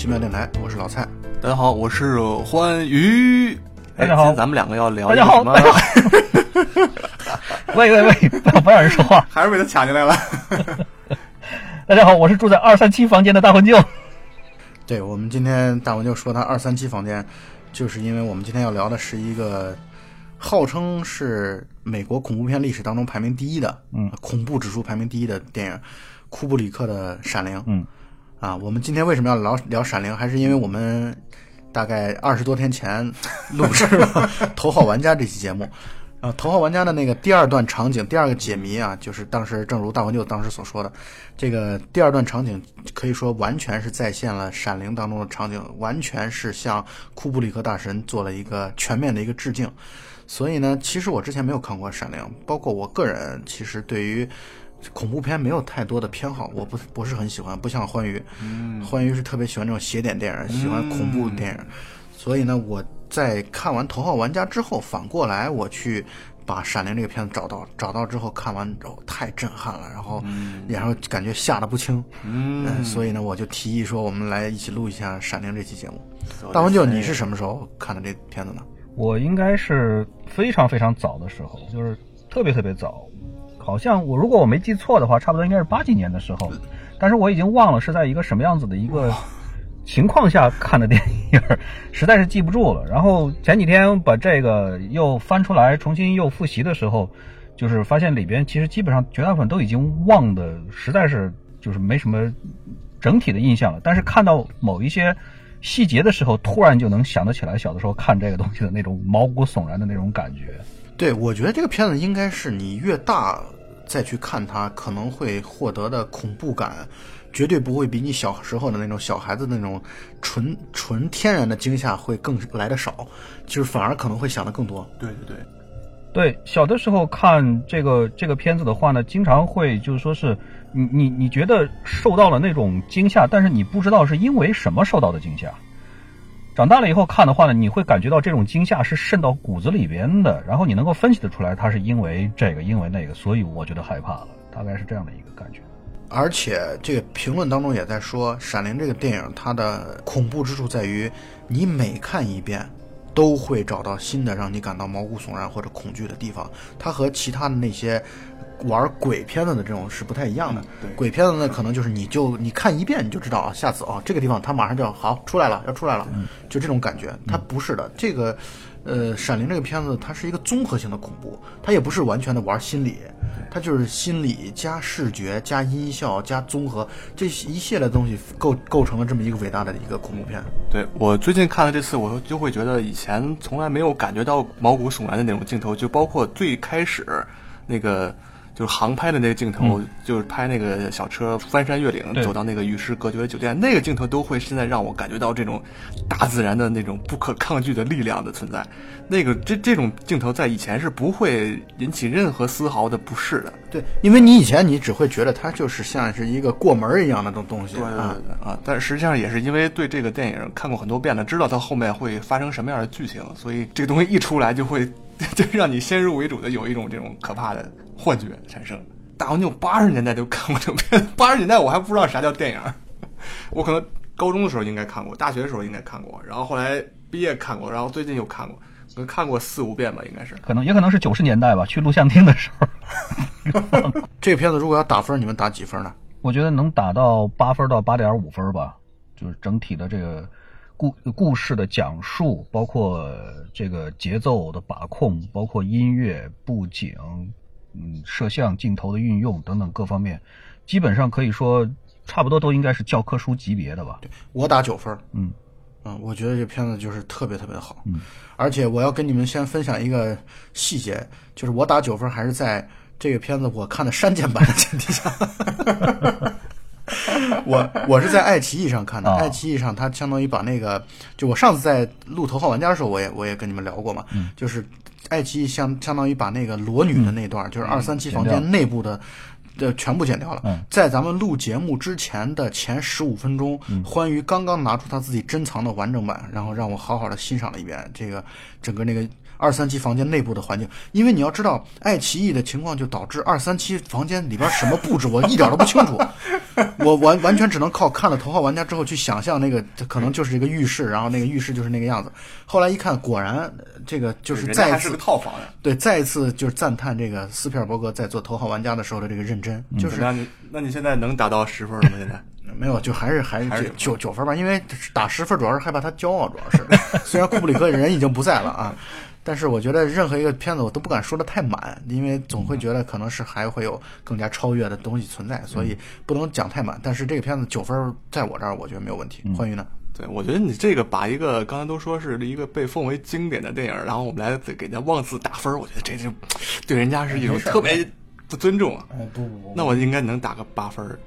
奇妙电台，我是老蔡。大家好，我是欢愉。大家好哎今天咱们两个要聊大家好一个什么？大家好喂喂喂，不要不让人说话。还是被他抢进来了。大家好，我是住在二三七房间的大魂舅。对我们今天大文就说他二三七房间，就是因为我们今天要聊的是一个号称是美国恐怖片历史当中排名第一的，嗯，恐怖指数排名第一的电影，库布里克的《闪灵》。嗯，啊，我们今天为什么要聊聊《闪灵》？还是因为我们大概二十多天前 录制了《头号玩家》这期节目。啊，《头号玩家》的那个第二段场景，第二个解谜啊，就是当时正如大文舅当时所说的，这个第二段场景可以说完全是再现了《闪灵》当中的场景，完全是向库布里克大神做了一个全面的一个致敬。所以呢，其实我之前没有看过《闪灵》，包括我个人其实对于恐怖片没有太多的偏好，我不不是很喜欢，不像欢愉，嗯欢愉是特别喜欢这种邪典电影，喜欢恐怖电影。所以呢，我在看完《头号玩家》之后，反过来我去把《闪灵》这个片子找到，找到之后看完之后太震撼了，然后、然后感觉吓得不轻，嗯，所以呢，我就提议说，我们来一起录一下《闪灵》这期节目。大文舅，你是什么时候看的这片子呢？我应该是非常非常早的时候，就是特别特别早，好像我如果我没记错的话，差不多应该是八几年的时候，但是我已经忘了是在一个什么样子的一个情况下看的电影，实在是记不住了。然后前几天把这个又翻出来重新又复习的时候，就是发现里边其实基本上绝大部分都已经忘的，实在是就是没什么整体的印象了。但是看到某一些细节的时候，突然就能想得起来小的时候看这个东西的那种毛骨悚然的那种感觉。对，我觉得这个片子应该是你越大再去看它，可能会获得的恐怖感，绝对不会比你小时候的那种小孩子那种纯纯天然的惊吓会更来的少，就是反而可能会想的更多。对对对，对，小的时候看这个这个片子的话呢，经常会就是说是你你你觉得受到了那种惊吓，但是你不知道是因为什么受到的惊吓。长大了以后看的话呢，你会感觉到这种惊吓是渗到骨子里边的，然后你能够分析得出来，它是因为这个，因为那个，所以我觉得害怕了，大概是这样的一个感觉。而且这个评论当中也在说，《闪灵》这个电影它的恐怖之处在于，你每看一遍，都会找到新的让你感到毛骨悚然或者恐惧的地方。它和其他的那些玩鬼片子的这种是不太一样的。对鬼片子呢，可能就是你就你看一遍你就知道啊，下次哦这个地方它马上就要好出来了，要出来了，就这种感觉。它不是的，这个。呃，《闪灵》这个片子，它是一个综合性的恐怖，它也不是完全的玩心理，它就是心理加视觉加音效加综合这一系列东西构构成了这么一个伟大的一个恐怖片。对我最近看了这次，我就会觉得以前从来没有感觉到毛骨悚然的那种镜头，就包括最开始那个就是航拍的那个镜头，就是拍那个小车翻山越岭走到那个与世隔绝的酒店，那个镜头都会现在让我感觉到这种大自然的那种不可抗拒的力量的存在。那个这这种镜头在以前是不会引起任何丝毫的不适的。对，因为你以前你只会觉得它就是像是一个过门儿一样的东东西对对啊对。对啊！但实际上也是因为对这个电影看过很多遍了，知道它后面会发生什么样的剧情，所以这个东西一出来就会 就让你先入为主的有一种这种可怕的幻觉产生。大黄牛八十年代就看过这种片，八十年代我还不知道啥叫电影，我可能高中的时候应该看过，大学的时候应该看过，然后后来毕业看过，然后最近又看过，可能看过四五遍吧，应该是。可能也可能是九十年代吧，去录像厅的时候，这个片子如果要打分，你们打几分呢？我觉得能打到八分到八点五分吧，就是整体的这个故故事的讲述，包括这个节奏的把控，包括音乐、布景、嗯摄像、镜头的运用等等各方面，基本上可以说差不多都应该是教科书级别的吧。我打九分。嗯嗯，我觉得这片子就是特别特别好，嗯，而且我要跟你们先分享一个细节，就是我打九分还是在这个片子我看的删减版的前提下，我我是在爱奇艺上看的，哦爱奇艺上它相当于把那个，就我上次在录《头号玩家》的时候，我也我也跟你们聊过嘛，就是爱奇艺相相当于把那个裸女的那段，就是二三七房间内部的。的全部剪掉了。嗯在咱们录节目之前的前十五分钟，欢愉刚刚拿出他自己珍藏的完整版，然后让我好好的欣赏了一遍这个整个那个二三七房间内部的环境。因为你要知道，爱奇艺的情况就导致二三七房间里边什么布置我一点都不清楚，我完完全只能靠看了《头号玩家》之后去想象那个可能就是一个浴室，然后那个浴室就是那个样子。后来一看，果然呃这个就是再一次个套房呀。对，再一次就是赞叹这个斯皮尔伯格在做《头号玩家》的时候的这个认真，就是怎么样？你那你现在能达到十分了吗？现在？没有，就还是还是九九分吧，因为打十分主要是害怕他骄傲，主要是 虽然库布里克人已经不在了啊，但是我觉得任何一个片子我都不敢说的太满，因为总会觉得可能是还会有更加超越的东西存在，所以不能讲太满。但是这个片子九分在我这儿我觉得没有问题。欢愉呢？对，我觉得你这个把一个刚才都说是一个被奉为经典的电影，然后我们来给人家妄自打分，我觉得这就对人家是一种特别不尊重啊。哎不不不，那我应该能打个八分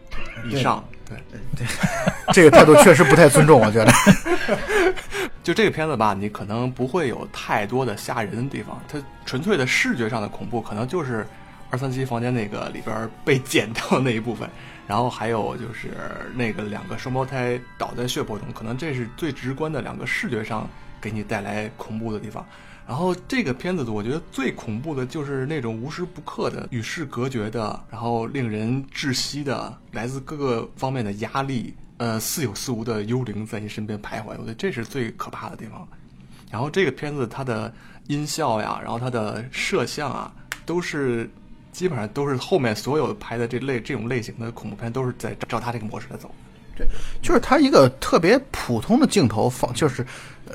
以上。对对，这个态度确实不太尊重，我觉得。就这个片子吧，你可能不会有太多的吓人的地方，它纯粹的视觉上的恐怖，可能就是二三七房间那个里边被 剪掉的那一部分，然后还有就是那个两个双胞胎倒在血泊中，可能这是最直观的两个视觉上给你带来恐怖的地方。然后这个片子，我觉得最恐怖的就是那种无时不刻的与世隔绝的，然后令人窒息的，来自各个方面的压力，呃，似有似无的幽灵在你身边徘徊。我觉得这是最可怕的地方。然后这个片子它的音效呀，然后它的摄像啊，都是基本上都是后面所有拍的这类这种类型的恐怖片都是在照它这个模式来走。就是它一个特别普通的镜头放，就是，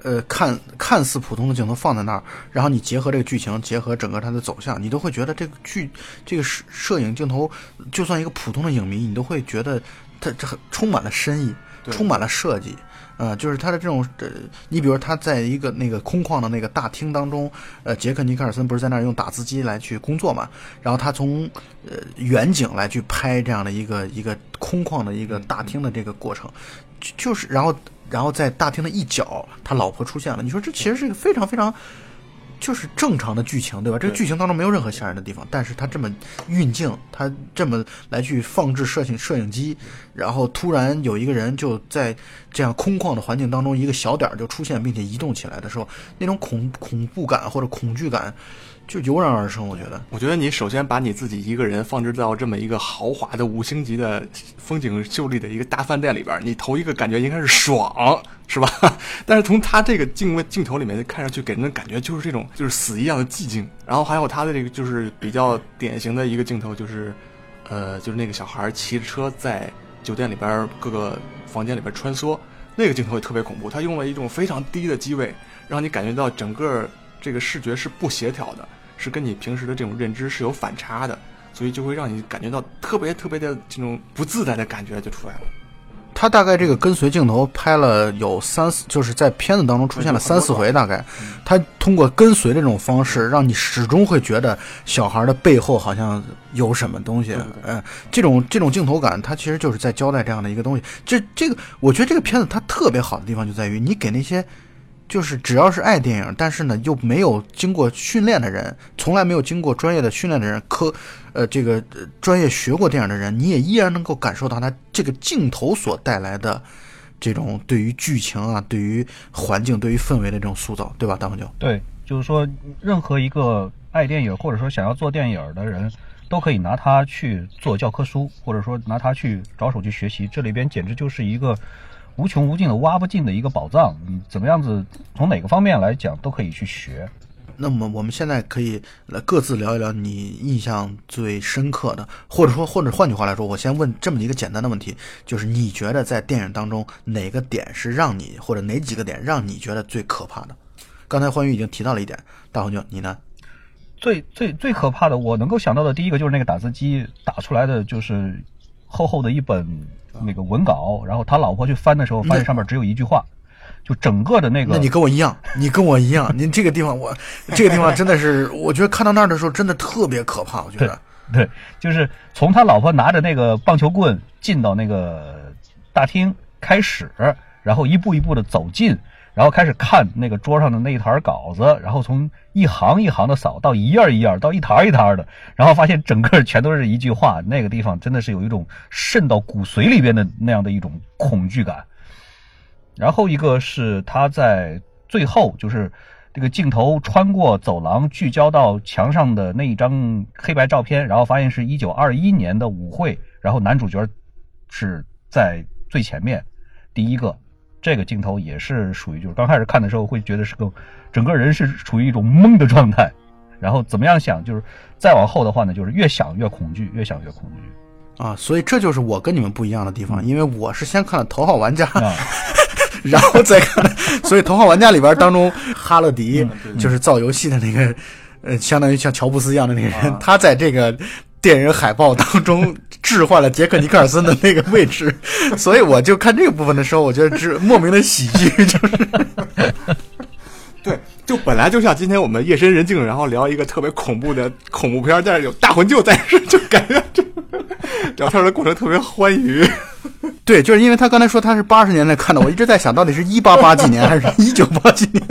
呃，看看似普通的镜头放在那儿，然后你结合这个剧情，结合整个它的走向，你都会觉得这个剧这个摄摄影镜头，就算一个普通的影迷，你都会觉得它这很充满了深意，充满了设计。呃，就是他的这种，呃，你比如他在一个那个空旷的那个大厅当中，呃，杰克尼克尔森不是在那儿用打字机来去工作嘛？然后他从呃远景来去拍这样的一个一个空旷的一个大厅的这个过程，就就是然后然后在大厅的一角，他老婆出现了。你说这其实是一个非常非常就是正常的剧情，对吧？这个剧情当中没有任何吓人的地方，但是他这么运镜，他这么来去放置摄影摄影机，然后突然有一个人就在这样空旷的环境当中，一个小点儿就出现并且移动起来的时候，那种恐恐怖感或者恐惧感就油然而生。我觉得，我觉得你首先把你自己一个人放置到这么一个豪华的五星级的风景秀丽的一个大饭店里边，你头一个感觉应该是爽，是吧？但是从他这个镜位镜头里面看上去，给人的感觉就是这种就是死一样的寂静。然后还有他的这个就是比较典型的一个镜头，就是呃，就是那个小孩骑着车在酒店里边各个房间里边穿梭，那个镜头也特别恐怖。他用了一种非常低的机位，让你感觉到整个这个视觉是不协调的。是跟你平时的这种认知是有反差的，所以就会让你感觉到特别特别的这种不自在的感觉就出来了。他大概这个跟随镜头拍了有三四，就是在片子当中出现了三四回，大概他通过跟随这种方式，让你始终会觉得小孩的背后好像有什么东西。对对对呃，这种这种镜头感，它其实就是在交代这样的一个东西。这这个，我觉得这个片子它特别好的地方就在于，你给那些就是只要是爱电影，但是呢又没有经过训练的人，从来没有经过专业的训练的人，科呃这个专业学过电影的人，你也依然能够感受到它这个镜头所带来的这种对于剧情啊、对于环境、对于氛围的这种塑造，对吧？大黄球。对，就是说，任何一个爱电影或者说想要做电影的人，都可以拿它去做教科书，或者说拿它去着手去学习。这里边简直就是一个无穷无尽的挖不尽的一个宝藏。你，怎么样子从哪个方面来讲都可以去学。那么我们现在可以来各自聊一聊你印象最深刻的，或者说，或者换句话来说，我先问这么一个简单的问题，就是你觉得在电影当中哪个点是让你，或者哪几个点让你觉得最可怕的？刚才欢愉已经提到了一点，大黄牛，你呢？最最最可怕的，我能够想到的第一个就是那个打字机打出来的就是厚厚的一本那个文稿，然后他老婆去翻的时候，发现上面只有一句话，就整个的那个。那你跟我一样，你跟我一样，您这个地方我这个地方真的是，我觉得看到那儿的时候真的特别可怕，我觉得。对，就是从他老婆拿着那个棒球棍进到那个大厅开始，然后一步一步的走近，然后开始看那个桌上的那一沓稿子，然后从一行一行的扫到一页一页，到一沓一沓的，然后发现整个全都是一句话，那个地方真的是有一种渗到骨髓里边的那样的一种恐惧感。然后一个是他在最后，就是这个镜头穿过走廊，聚焦到墙上的那一张黑白照片，然后发现是一九二一年的舞会，然后男主角是在最前面，第一个。这个镜头也是属于，就是刚开始看的时候会觉得是个，整个人是处于一种懵的状态，然后怎么样想，就是再往后的话呢，就是越想越恐惧，越想越恐惧啊，所以这就是我跟你们不一样的地方，因为我是先看了《头号玩家》，啊，然后再看，所以《头号玩家》里边当中 哈勒迪就是造游戏的那个，呃，相当于像乔布斯一样的那个人，他在这个。电影海报当中置换了杰克尼克尔森的那个位置，所以我就看这个部分的时候，我觉得是莫名的喜剧，就是对，就本来就像今天我们夜深人静，然后聊一个特别恐怖的恐怖片，但是有大魂舅在，就感觉这聊天的过程特别欢愉。对，就是因为他刚才说他是八十年代看的，我一直在想到底是一八八几年还是一九八几年。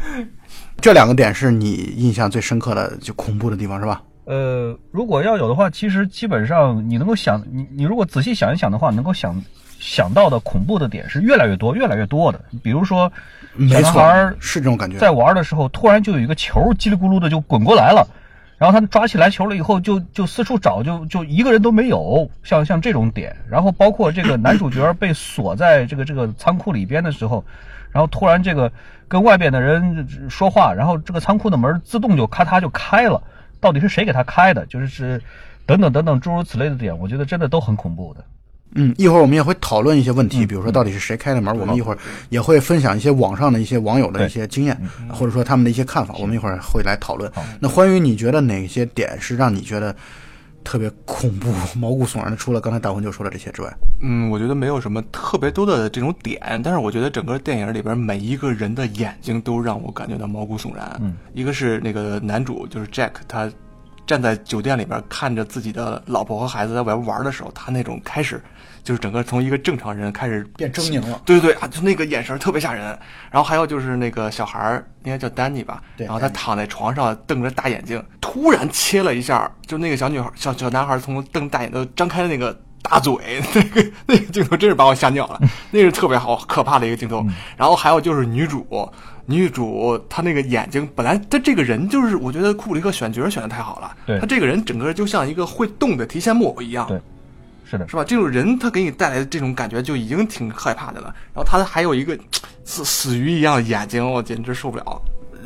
这两个点是你印象最深刻的就恐怖的地方是吧？呃，如果要有的话，其实基本上你能够想，你你如果仔细想一想的话，能够想想到的恐怖的点是越来越多、越来越多的。比如说，小男孩是这种感觉，在玩的时候，突然就有一个球叽里咕噜的就滚过来了，然后他抓起来球了以后，就就四处找，就就一个人都没有，像像这种点。然后包括这个男主角被锁在这个这个仓库里边的时候，然后突然这个跟外边的人说话，然后这个仓库的门自动就咔嚓就开了。到底是谁给他开的？就是是，等等等等诸如此类的点，我觉得真的都很恐怖的。嗯，一会儿我们也会讨论一些问题，比如说到底是谁开的门。我们一会儿也会分享一些网上的一些网友的一些经验，或者说他们的一些看法。我们一会儿会来讨论。那关于，你觉得哪些点是让你觉得特别恐怖、毛骨悚然的？除了刚才大魂就说的这些之外，嗯，我觉得没有什么特别多的这种点，但是我觉得整个电影里边每一个人的眼睛都让我感觉到毛骨悚然。嗯，一个是那个男主，就是 Jack，他。站在酒店里边看着自己的老婆和孩子在外边玩的时候，他那种开始就是整个从一个正常人开始变狰狞了。对对对啊，就那个眼神特别吓人。然后还有就是那个小孩儿，应该叫丹尼吧？对。然后他躺在床上瞪着大眼睛，突然切了一下，就那个小女孩、小小男孩从瞪大眼睛张开的那个大嘴，那个那个镜头真是把我吓尿了。那是特别好可怕的一个镜头。然后还有就是女主。女主她那个眼睛，本来她这个人就是，我觉得库布里克选角选的太好了。她这个人整个就像一个会动的提线木偶一样。对，是的，是吧？这种人他给你带来的这种感觉就已经挺害怕的了。然后他还有一个死死鱼一样的眼睛，我简直受不了。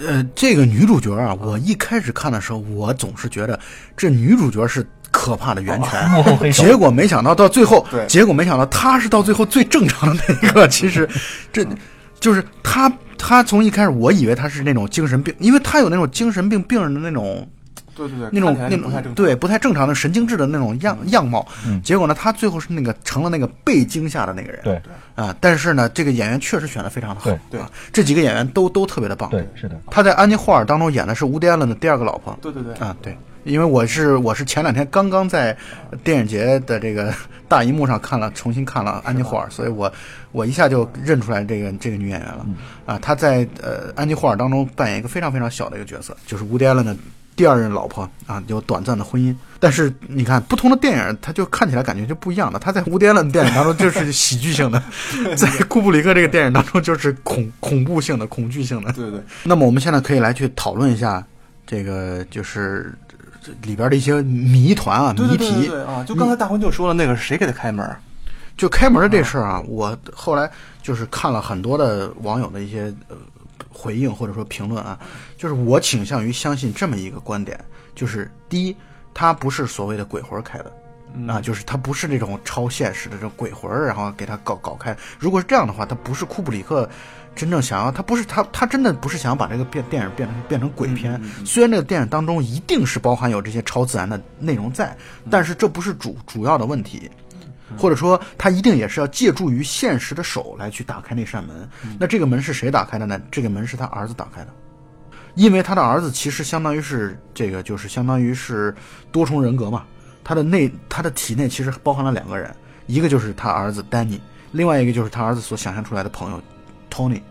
呃，这个女主角啊，我一开始看的时候，我总是觉得这女主角是可怕的源泉，幕后黑手。结果没想到到最后，对，结果没想到她是到最后最正常的那一个。其实，这就是她。她从一开始，我以为她是那种精神病，因为她有那种精神病病人的那种，对对对，那种那种对不太正常的神经质的那种样样貌。结果呢，他最后是那个成了那个被惊吓的那个人。对对啊，但是呢，这个演员确实选的非常的好。对，这几个演员都都特别的棒。对，是的。他在《安妮霍尔》当中演的是乌迪安伦的第二个老婆。对对对。啊，对。因为我是我是前两天刚刚在电影节的这个 大荧幕上看了重新看了安妮霍尔，所以我我一下就认出来这个这个女演员了啊！她在呃安妮霍尔当中扮演一个非常非常小的一个角色，就是乌迪安伦的第二任老婆啊，有短暂的婚姻。但是你看不同的电影，它就看起来感觉就不一样的。他在乌迪艾伦电影当中就是喜剧性的，在库布里克这个电影当中就是恐恐怖性的、恐惧性的。对对。那么我们现在可以来去讨论一下这个就是。这里边的一些谜团啊，谜题啊，就刚才大魂就说了，那个谁给他开门？就开门这事儿啊，我后来就是看了很多的网友的一些呃回应或者说评论啊，就是我倾向于相信这么一个观点，就是第一，它不是所谓的鬼魂开的，啊，就是他不是那种超现实的这种鬼魂，然后给他搞搞开。如果是这样的话，他不是库布里克。真正想要他不是他他真的不是想要把这个变电影变成变成鬼片，虽然这个电影当中一定是包含有这些超自然的内容在，但是这不是主主要的问题，或者说他一定也是要借助于现实的手来去打开那扇门。那这个门是谁打开的呢？这个门是他儿子打开的，因为他的儿子其实相当于是这个就是相当于是多重人格嘛，他的内他的体内其实包含了两个人，一个就是他儿子丹尼，另外一个就是他儿子所想象出来的朋友。Tony，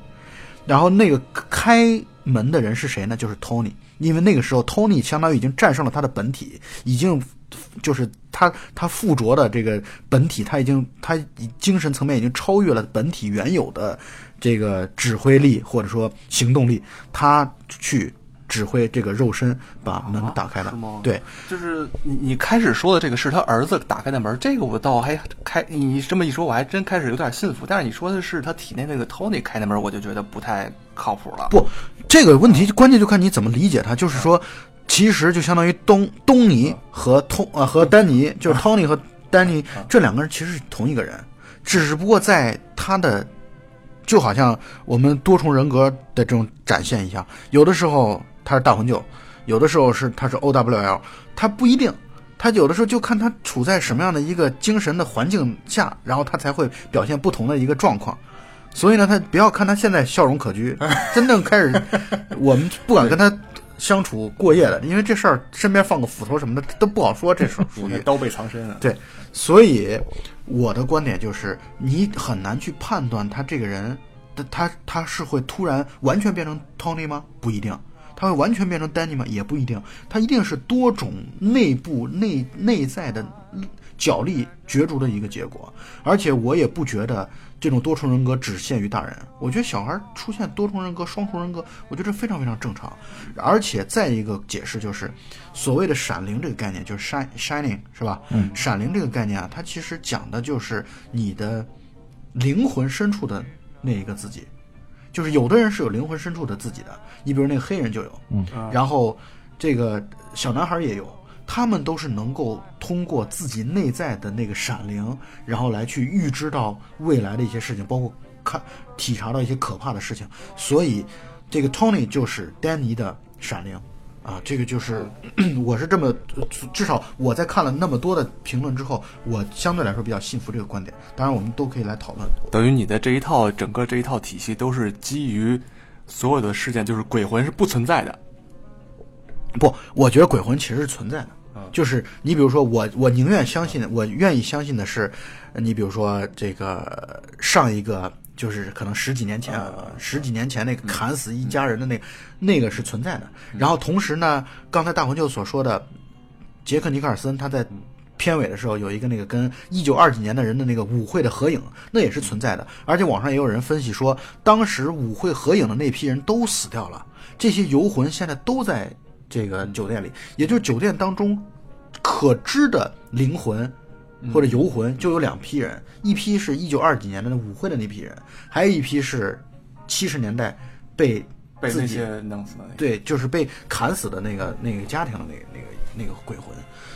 然后那个开门的人是谁呢？就是 Tony，因为那个时候 Tony 相当于已经战胜了他的本体，已经就是他他附着的这个本体，他已经他精神层面已经超越了本体原有的这个指挥力或者说行动力，他去指挥这个肉身把门打开了。对，就是你你开始说的这个是他儿子打开的门，这个我倒还开你这么一说，我还真开始有点信服。但是你说的是他体内那个 Tony 开的门，我就觉得不太靠谱了。不，这个问题关键就看你怎么理解他。就是说，其实就相当于东东尼和通呃和丹尼，就是 Tony 和丹尼这两个人其实是同一个人，只不过在他的就好像我们多重人格的这种展现一样，有的时候他是大魂舅，有的时候是他是 OWL，他不一定。他有的时候就看他处在什么样的一个精神的环境下，然后他才会表现不同的一个状况。所以呢，他不要看他现在笑容可掬，真正开始，我们不敢跟他相处过夜的，因为这事儿身边放个斧头什么的都不好说，这事儿 属于刀背藏身啊。对。所以我的观点就是，你很难去判断他这个人，他他他是会突然完全变成 Tony 吗？不一定。他会完全变成 Danny 吗？也不一定。他一定是多种内部内内在的角力角逐的一个结果。而且我也不觉得这种多重人格只限于大人。我觉得小孩出现多重人格、双重人格，我觉得这非常非常正常。而且再一个解释就是，所谓的闪灵这个概念，就是 shine shining 是吧？嗯，闪灵这个概念啊，它其实讲的就是你的灵魂深处的那一个自己。就是有的人是有灵魂深处的自己的，你比如那个黑人就有，嗯，然后这个小男孩也有，他们都是能够通过自己内在的那个闪灵，然后来去预知到未来的一些事情，包括看体察到一些可怕的事情。所以，这个 Tony 就是丹尼的闪灵。啊，这个就是，我是这么，至少我在看了那么多的评论之后，我相对来说比较信服这个观点。当然，我们都可以来讨论。等于你的这一套整个这一套体系都是基于所有的事件，就是鬼魂是不存在的。不，我觉得鬼魂其实是存在的。就是你比如说我，我宁愿相信，我愿意相信的是，你比如说这个上一个，就是可能十几年前，十几年前那个砍死一家人的那个，那个是存在的。然后同时呢，刚才大魂舅所说的，杰克尼克尔森他在片尾的时候有一个那个跟一九二几年的人的那个舞会的合影，那也是存在的。而且网上也有人分析说，当时舞会合影的那批人都死掉了，这些游魂现在都在这个酒店里，也就是酒店当中可知的灵魂或者游魂就有两批人，一批是一九二几年的那舞会的那批人，还有一批是七十年代被被那自己些弄死的那个。对，就是被砍死的那个那个家庭的那个那个那个鬼魂。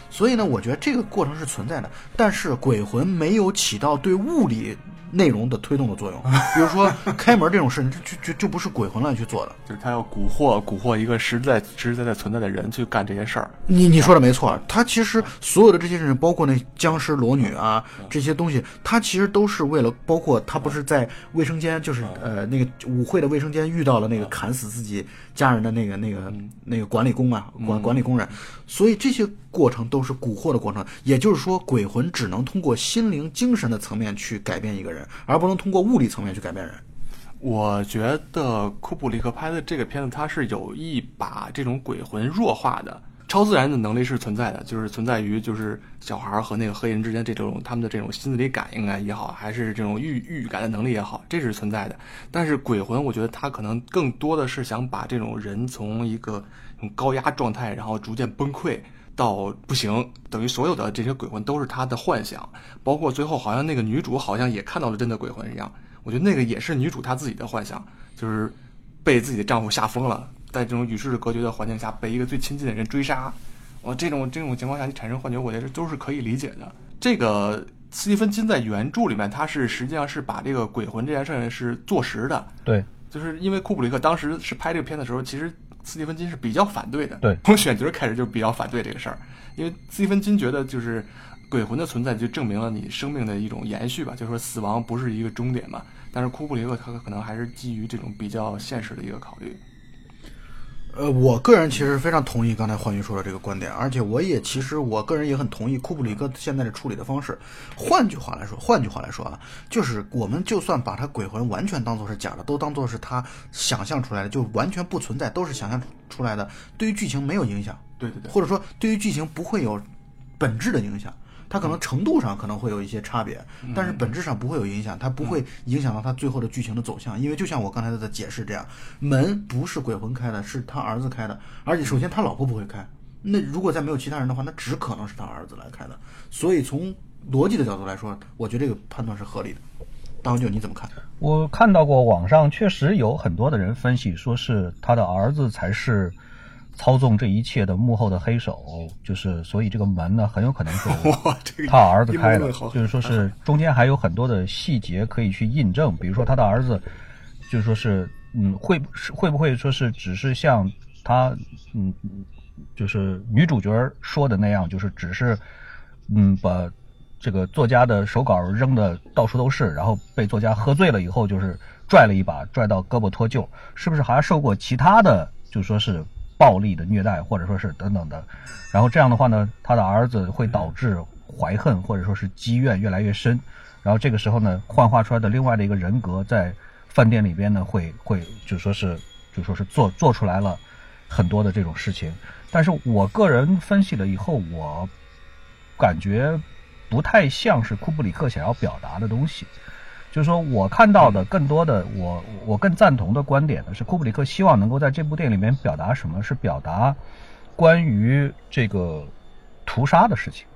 所以呢，我觉得这个过程是存在的，但是鬼魂没有起到对物理内容的推动的作用。比如说 开门这种事，就就就就不是鬼魂乱去做的。就是他要蛊惑蛊惑一个实在实实在在存在的人去干这些事儿。你你说的没错，他其实所有的这些事情，包括那僵尸裸女啊这些东西，他其实都是为了，包括他不是在卫生间，就是呃那个舞会的卫生间遇到了那个砍死自己家人的那个那个那个管理工啊管管理工人，所以这些过程都是蛊惑的过程。也就是说，鬼魂只能通过心灵精神的层面去改变一个人，而不能通过物理层面去改变人。我觉得库布里克拍的这个片子，他是有意把这种鬼魂弱化的。超自然的能力是存在的，就是存在于就是小孩和那个黑人之间这种他们的这种心理感应啊也好，还是这种预预感的能力也好，这是存在的。但是鬼魂，我觉得他可能更多的是想把这种人从一个高压状态，然后逐渐崩溃到不行，等于所有的这些鬼魂都是他的幻想，包括最后好像那个女主好像也看到了真的鬼魂一样。我觉得那个也是女主她自己的幻想，就是被自己的丈夫吓疯了，在这种与世隔绝的环境下被一个最亲近的人追杀，我，这种这种情况下你产生幻觉，我觉得都是可以理解的。这个斯蒂芬金在原著里面，他是实际上是把这个鬼魂这件事儿是坐实的，对，就是因为库布里克当时是拍这个片的时候，其实斯蒂芬金是比较反对的，对从选角开始就比较反对这个事儿，因为斯蒂芬金觉得就是鬼魂的存在就证明了你生命的一种延续吧，就是说死亡不是一个终点嘛。但是库布里克他可能还是基于这种比较现实的一个考虑。呃，我个人其实非常同意刚才欢愉说的这个观点，而且我也其实我个人也很同意库布里克现在的处理的方式。换句话来说，换句话来说啊，就是我们就算把他鬼魂完全当做是假的，都当做是他想象出来的，就完全不存在，都是想象出来的，对于剧情没有影响，对对对，或者说对于剧情不会有本质的影响。它可能程度上可能会有一些差别，但是本质上不会有影响，它不会影响到它最后的剧情的走向，因为就像我刚才的解释这样，门不是鬼魂开的，是他儿子开的，而且首先他老婆不会开，那如果再没有其他人的话，那只可能是他儿子来开的，所以从逻辑的角度来说，我觉得这个判断是合理的。大红舅你怎么看？我看到过网上确实有很多的人分析，说是他的儿子才是。操纵这一切的幕后的黑手，就是所以这个门呢，很有可能是 他儿子开的，就是说是中间还有很多的细节可以去印证，比如说他的儿子，就是说是嗯，会是会不会说是只是像他嗯，就是女主角说的那样，就是只是嗯把这个作家的手稿扔的到处都是，然后被作家喝醉了以后，就是拽了一把，拽到胳膊脱臼，是不是还受过其他的，就说是。暴力的虐待，或者说是等等的，然后这样的话呢，他的儿子会导致怀恨或者说是积怨越来越深，然后这个时候呢，幻化出来的另外的一个人格在饭店里边呢，会会就说是就说是做做出来了很多的这种事情，但是我个人分析了以后，我感觉不太像是库布里克想要表达的东西。就是说我看到的更多的，我我更赞同的观点呢，是库布里克希望能够在这部电影里面表达什么？是表达关于这个屠杀的事情。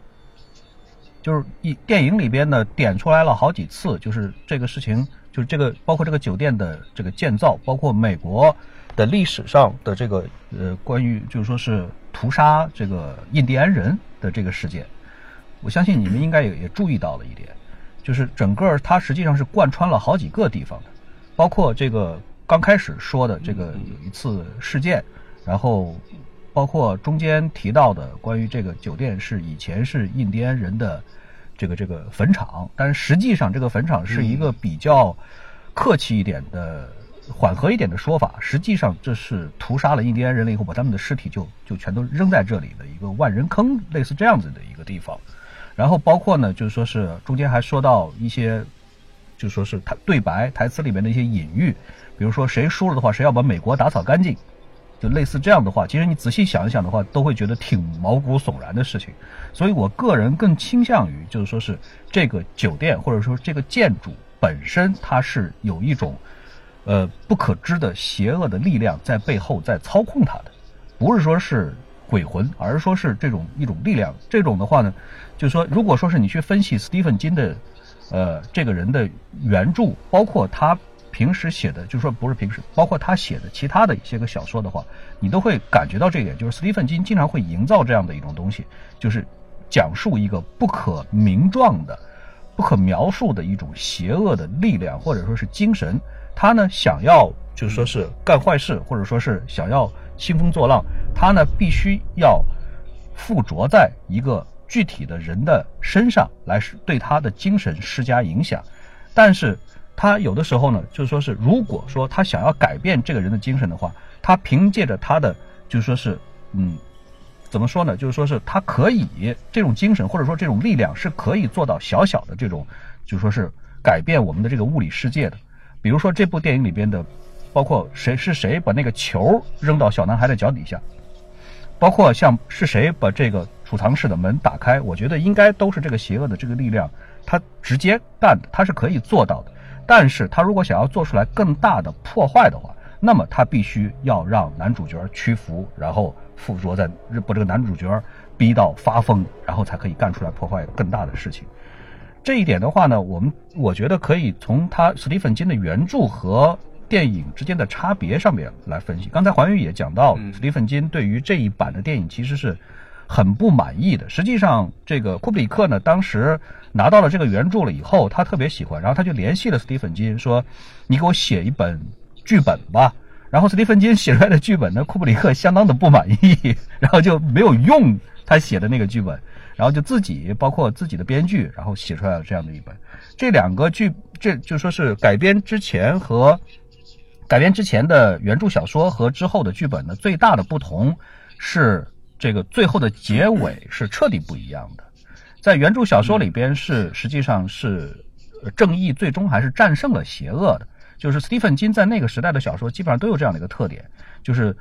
就是一电影里边呢点出来了好几次，就是这个事情，就是这个包括这个酒店的这个建造，包括美国的历史上的这个呃关于就是说是屠杀这个印第安人的这个事件，我相信你们应该也也注意到了一点。就是整个它实际上是贯穿了好几个地方的，包括这个刚开始说的这个有一次事件，然后包括中间提到的关于这个酒店是以前是印第安人的这个这个坟场，但是实际上这个坟场是一个比较客气一点的、缓和一点的说法，实际上这是屠杀了印第安人了以后，把他们的尸体就就全都扔在这里的一个万人坑，类似这样子的一个地方。然后包括呢，就是说是中间还说到一些，就说是台对白台词里面的一些隐喻，比如说谁输了的话，谁要把美国打扫干净，就类似这样的话。其实你仔细想一想的话，都会觉得挺毛骨悚然的事情。所以我个人更倾向于，就是说是这个酒店或者说这个建筑本身，它是有一种呃不可知的邪恶的力量在背后在操控它的，不是说是。鬼魂，而是说是这种一种力量。这种的话呢，就是说，如果说是你去分析斯蒂芬金的，呃，这个人的原著，包括他平时写的，就是说不是平时，包括他写的其他的一些个小说的话，你都会感觉到这一点，就是斯蒂芬金经常会营造这样的一种东西，就是讲述一个不可名状的、不可描述的一种邪恶的力量，或者说是精神。他呢，想要就是说是干坏事，或者说是想要。兴风作浪，他呢必须要附着在一个具体的人的身上来对他的精神施加影响，但是他有的时候呢，就是说是如果说他想要改变这个人的精神的话，他凭借着他的就是说是嗯，怎么说呢？就是说是他可以这种精神或者说这种力量是可以做到小小的这种，就说是改变我们的这个物理世界的，比如说这部电影里边的。包括谁是谁把那个球扔到小男孩的脚底下，包括像是谁把这个储藏室的门打开，我觉得应该都是这个邪恶的这个力量，他直接干的，他是可以做到的。但是他如果想要做出来更大的破坏的话，那么他必须要让男主角屈服，然后附着在把这个男主角逼到发疯，然后才可以干出来破坏更大的事情。这一点的话呢，我们我觉得可以从他史蒂芬金的原著和。电影之间的差别上面来分析。刚才黄宇也讲到，史蒂芬金对于这一版的电影其实是很不满意的。实际上，这个库布里克呢，当时拿到了这个原著了以后，他特别喜欢，然后他就联系了斯蒂芬金，说：“你给我写一本剧本吧。”然后斯蒂芬金写出来的剧本呢，库布里克相当的不满意，然后就没有用他写的那个剧本，然后就自己包括自己的编剧，然后写出来了这样的一本。这两个剧，这就说是改编之前和。改编之前的原著小说和之后的剧本呢，最大的不同是这个最后的结尾是彻底不一样的。在原著小说里边是实际上是正义最终还是战胜了邪恶的，就是斯蒂芬金在那个时代的小说基本上都有这样的一个特点，就是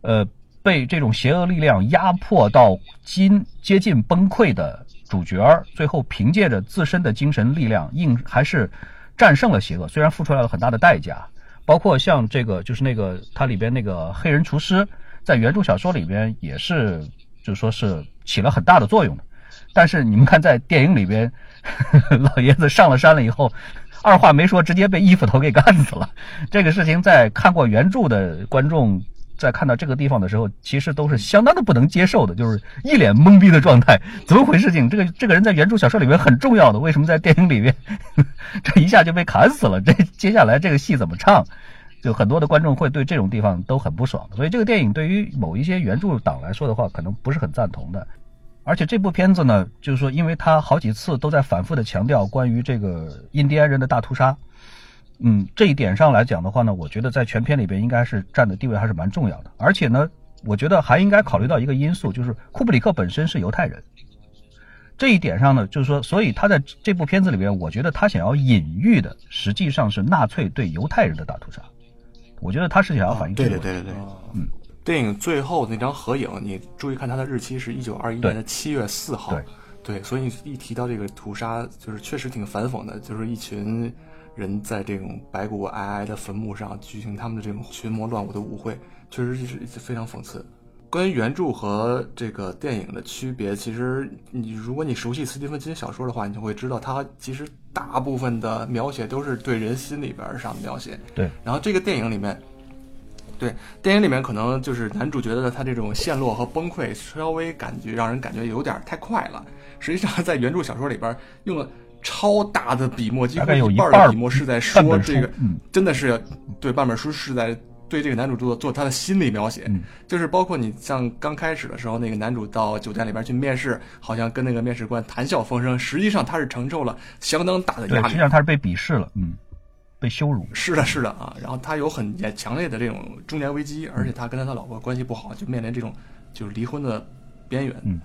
呃被这种邪恶力量压迫到近接近崩溃的主角，最后凭借着自身的精神力量，硬还是战胜了邪恶，虽然付出来了很大的代价。包括像这个，就是那个它里边那个黑人厨师，在原著小说里边也是，就说是起了很大的作用的。但是你们看，在电影里边，老爷子上了山了以后，二话没说，直接被一斧头给干死了。这个事情在看过原著的观众在看到这个地方的时候，其实都是相当的不能接受的，就是一脸懵逼的状态。怎么回事情？这个这个人在原著小说里面很重要的，为什么在电影里面 这一下就被砍死了？这接下来这个戏怎么唱？就很多的观众会对这种地方都很不爽，所以这个电影对于某一些原著党来说的话，可能不是很赞同的。而且这部片子呢，就是说，因为他好几次都在反复的强调关于这个印第安人的大屠杀，嗯，这一点上来讲的话呢，我觉得在全片里边应该是占的地位还是蛮重要的。而且呢，我觉得还应该考虑到一个因素，就是库布里克本身是犹太人。这一点上呢，就是说，所以他在这部片子里边，我觉得他想要隐喻的实际上是纳粹对犹太人的大屠杀。我觉得他是想要反映这个。对对对对对，嗯，电影最后那张合影，你注意看它的日期是一九二一年的七月四号。对对，所以一提到这个屠杀，就是确实挺反讽的，就是一群人在这种白骨皑皑的坟墓上举行他们的这种群魔乱舞的舞会，确实是非常讽刺。关于原著和这个电影的区别，其实你如果你熟悉斯蒂芬金小说的话，你就会知道，他其实大部分的描写都是对人心里边儿上的描写。对，然后这个电影里面，对电影里面可能就是男主角的他这种陷落和崩溃，稍微感觉让人感觉有点太快了。实际上，在原著小说里边用了超大的笔墨，几乎一半的笔墨是在说这个，嗯真的是对半本书是在对这个男主做做他的心理描写，嗯就是包括你像刚开始的时候，那个男主到酒店里边去面试，好像跟那个面试官谈笑风生，实际上他是承受了相当大的，压力实际。上他是被鄙视了，嗯，被羞辱。是的，是的啊，然后他有很严强烈的这种中年危机，而且他跟他的老婆关系不好，就面临这种就是离婚的边缘。嗯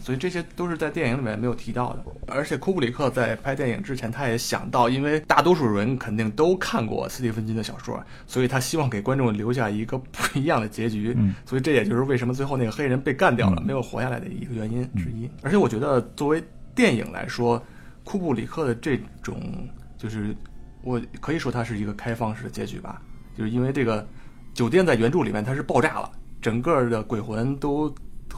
所以这些都是在电影里面没有提到的。而且库布里克在拍电影之前，他也想到，因为大多数人肯定都看过斯蒂芬金的小说，所以他希望给观众留下一个不一样的结局。嗯所以这也就是为什么最后那个黑人被干掉了，嗯没有活下来的一个原因之一。而且我觉得作为电影来说，库布里克的这种就是我可以说它是一个开放式的结局吧，就是因为这个酒店在原著里面它是爆炸了，整个的鬼魂都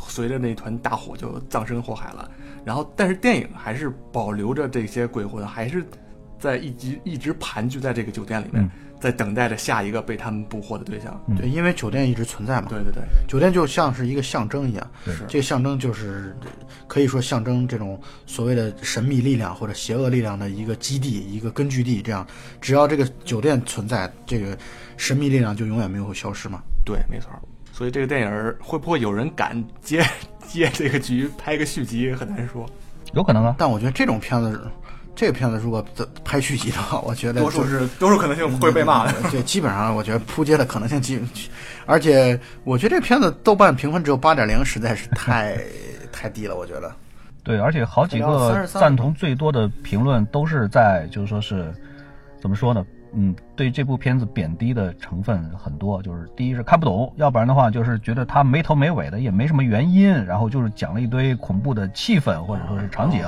随着那团大火就葬身火海了。然后，但是电影还是保留着这些鬼魂，还是在一直一直盘踞在这个酒店里面，嗯在等待着下一个被他们捕获的对象。嗯对，因为酒店一直存在嘛，对对对，酒店就像是一个象征一样，是这个象征就是可以说象征这种所谓的神秘力量或者邪恶力量的一个基地、一个根据地。这样，只要这个酒店存在，这个神秘力量就永远没有消失嘛。对，没错儿。所以这个电影会不会有人敢接接这个局拍个续集很难说，有可能啊，但我觉得这种片子，这个片子如果拍续集的话，我觉得多数是多数可能性会被骂的。对，基本上我觉得扑街的可能性基，而且我觉得这片子豆瓣评分只有八点零，实在是太 太低了，我觉得。对，而且好几个赞同最多的评论都是在，就是说是怎么说呢？嗯，对这部片子贬低的成分很多，就是第一是看不懂，要不然的话就是觉得它没头没尾的，也没什么原因，然后就是讲了一堆恐怖的气氛或者说是场景，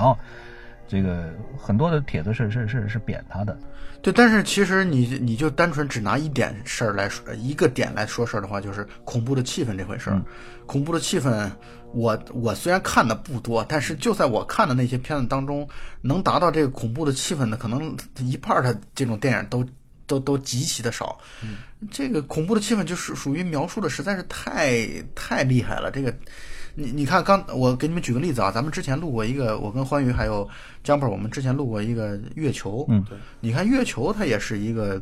这个很多的帖子是是是是贬他的。对，但是其实你你就单纯只拿一点事儿来说，一个点来说事儿的话，就是恐怖的气氛这回事儿。恐怖的气氛，我我虽然看的不多，但是就在我看的那些片子当中，能达到这个恐怖的气氛的，可能一半儿的这种电影都都都极其的少。这个恐怖的气氛就是属于描述的实在是太太厉害了。这个，你你看刚我给你们举个例子啊，咱们之前录过一个，我跟欢愉还有 Jumper，我们之前录过一个月球。嗯，对。你看月球，它也是一个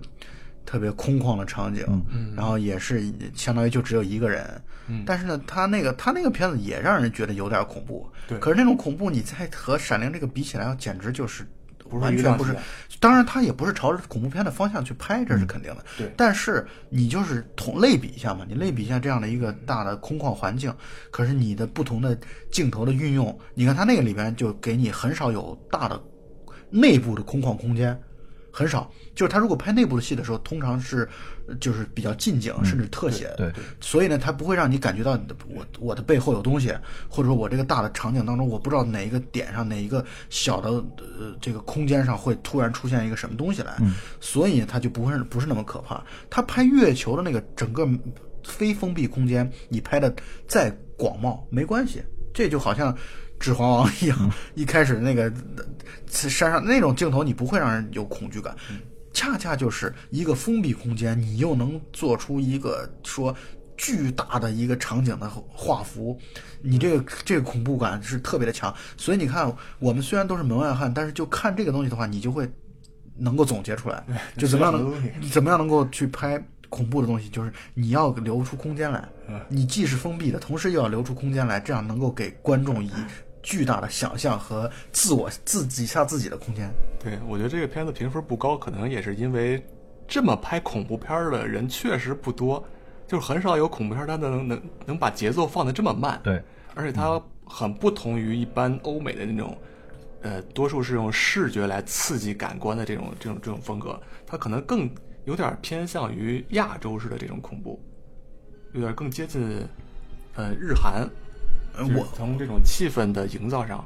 特别空旷的场景，嗯然后也是相当于就只有一个人。嗯但是呢，他那个他那个片子也让人觉得有点恐怖。对可是那种恐怖，你再和《闪灵》这个比起来，简直就是不是完全不是。当然，它也不是朝着恐怖片的方向去拍，这是肯定的。对但是你就是同类比一下嘛，你类比一下这样的一个大的空旷环境，可是你的不同的镜头的运用，你看它那个里边就给你很少有大的内部的空旷空间，很少。就是他如果拍内部的戏的时候，通常是呃就是比较近景，甚至特写。对，所以呢，他不会让你感觉到你的我我的背后有东西，或者说我这个大的场景当中，我不知道哪一个点上哪一个小的呃这个空间上会突然出现一个什么东西来，所以他就不会不是那么可怕。他拍月球的那个整个非封闭空间，你拍的再广袤没关系，这就好像。指环王一样，一开始那个呃山上那种镜头，你不会让人有恐惧感，恰恰就是一个封闭空间，你又能做出一个说巨大的一个场景的画幅，你这个这个恐怖感是特别的强。所以你看，我们虽然都是门外汉，但是就看这个东西的话，你就会能够总结出来，就怎么样能怎么样能够去拍。恐怖的东西就是你要留出空间来，你既是封闭的，同时又要留出空间来，这样能够给观众以巨大的想象和自我自己下自己的空间。对，我觉得这个片子评分不高，可能也是因为这么拍恐怖片儿的人确实不多，就是很少有恐怖片儿它能能能把节奏放得这么慢。对，而且它很不同于一般欧美的那种，呃，多数是用视觉来刺激感官的这种这种这种风格，它可能更有点偏向于亚洲式的这种恐怖，有点更接近呃日韩。就是我从这种气氛的营造上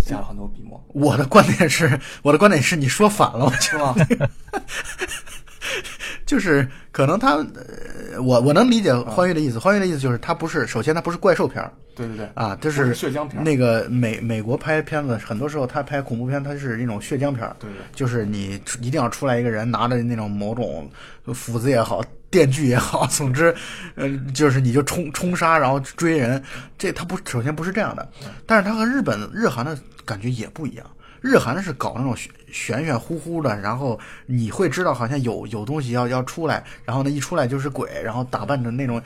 下了很多笔墨，我的观点是，我的观点是你说反了，我觉是吧？得 就是可能他，呃我我能理解欢愉的意思，欢愉的意思就是他不是，首先他不是怪兽片儿对对对，啊，就是血浆片儿那个美美国拍片子，很多时候他拍恐怖片，他是那种血浆片儿，对对就是你一定要出来一个人拿着那种某种斧子也好，电锯也好，总之，呃，就是你就冲冲杀，然后追人，这他不首先不是这样的，但是他和日本日韩的感觉也不一样。日韩是搞那种玄玄乎乎的，然后你会知道好像有有东西要要出来，然后呢一出来就是鬼，然后打扮成那种，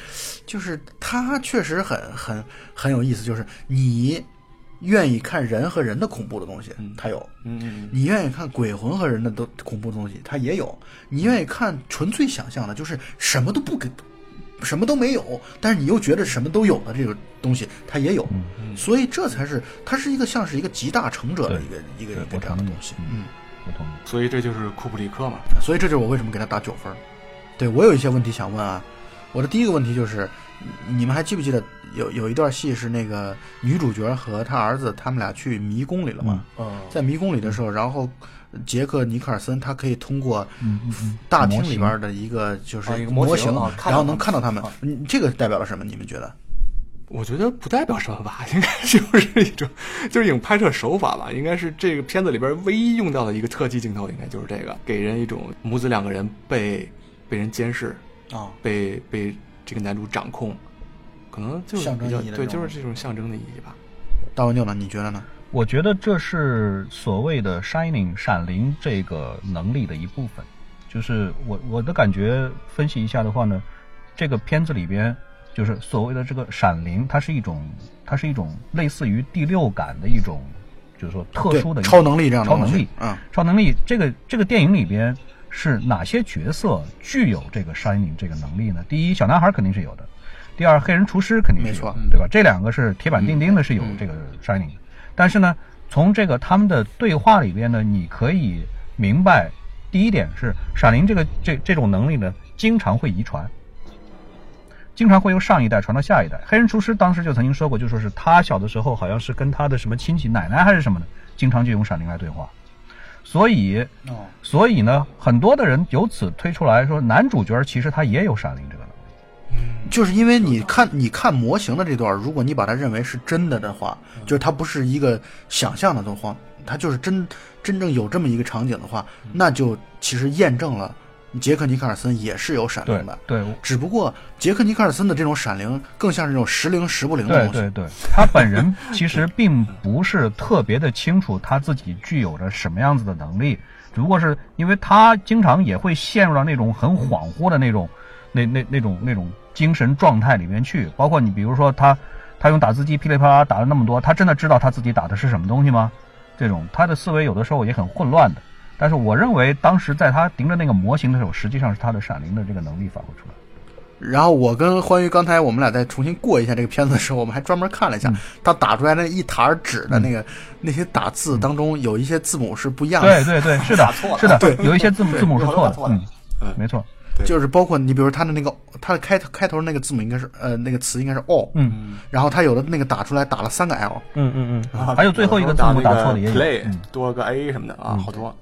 就是他确实很很很有意思，就是你愿意看人和人的恐怖的东西，他有，嗯嗯你愿意看鬼魂和人的都恐怖的东西，它也有；你愿意看纯粹想象的，就是什么都不给，什么都没有，但是你又觉得什么都有的这个东西，它也有。所以这才是它是一个像是一个集大成者的一个一个一个这样的东西。嗯，我同意。所以这就是库布里克嘛。所以这就是我为什么给他打九分。对我有一些问题想问啊，我的第一个问题就是，你们还记不记得有有一段戏是那个女主角和她儿子他们俩去迷宫里了嘛？嗯，在迷宫里的时候，然后杰克尼克尔森他可以通过大厅里边的一个就是啊一个模型然后能看到他们这个代表了什么？你们觉得？我觉得不代表什么吧，应该就是一种，就是一种拍摄手法吧。应该是这个片子里边唯一用到的一个特技镜头，应该就是这个，给人一种母子两个人被被人监视，啊，被被这个男主掌控，可能就是象征比较对，就是这种象征的意义吧。大文舅呢？你觉得呢？我觉得这是所谓的 “shining” 闪灵这个能力的一部分。就是我我的感觉分析一下的话呢，这个片子里边就是所谓的这个闪灵，它是一种它是一种类似于第六感的一种，就是说特殊的一超能力这样的东西超能力。嗯，超能力这个这个电影里边是哪些角色具有这个 shining 这个能力呢？第一，小男孩肯定是有的；第二，黑人厨师肯定是有没错的，对吧？这两个是铁板钉钉的，是有这个 shining 的。但是呢，从这个他们的对话里边呢，你可以明白，第一点是闪灵这个这这种能力呢，经常会遗传。经常会由上一代传到下一代。黑人厨师当时就曾经说过，就说是他小的时候好像是跟他的什么亲戚奶奶还是什么的，经常就用闪灵来对话。所以，哦，所以呢，很多的人由此推出来说，男主角其实他也有闪灵这个能力。就是因为你看你看模型的这段，如果你把它认为是真的的话，就是它不是一个想象的动画，它就是真真正有这么一个场景的话，那就其实验证了杰克尼克尔森也是有闪灵的。对只不过杰克尼克尔森的这种闪灵更像是这种时灵时不灵的东西。对对对，他本人其实并不是特别的清楚他自己具有着什么样子的能力，只不过是因为他经常也会陷入到那种很恍惚的那种、那那那种那种精神状态里面去。包括你比如说他，他用打字机噼里啪啦打了那么多，他真的知道他自己打的是什么东西吗？这种他的思维有的时候也很混乱的。但是我认为当时在他盯着那个模型的时候，实际上是他的闪灵的这个能力发挥出来。然后我跟欢愉刚才我们俩再重新过一下这个片子的时候，我们还专门看了一下，他打出来那一沓纸的那个、那些打字当中，有一些字母是不一样的。对对对，是的，错是的，对，有一些字母字母是错的，嗯，没错，就是包括你比如他的那个，他的开开头那个字母应该是呃那个词应该是 o，嗯，然后他有的那个打出来打了三个 l，嗯嗯嗯，还有最后一个字母打错的也有，play 多个 a 什么的啊，好多。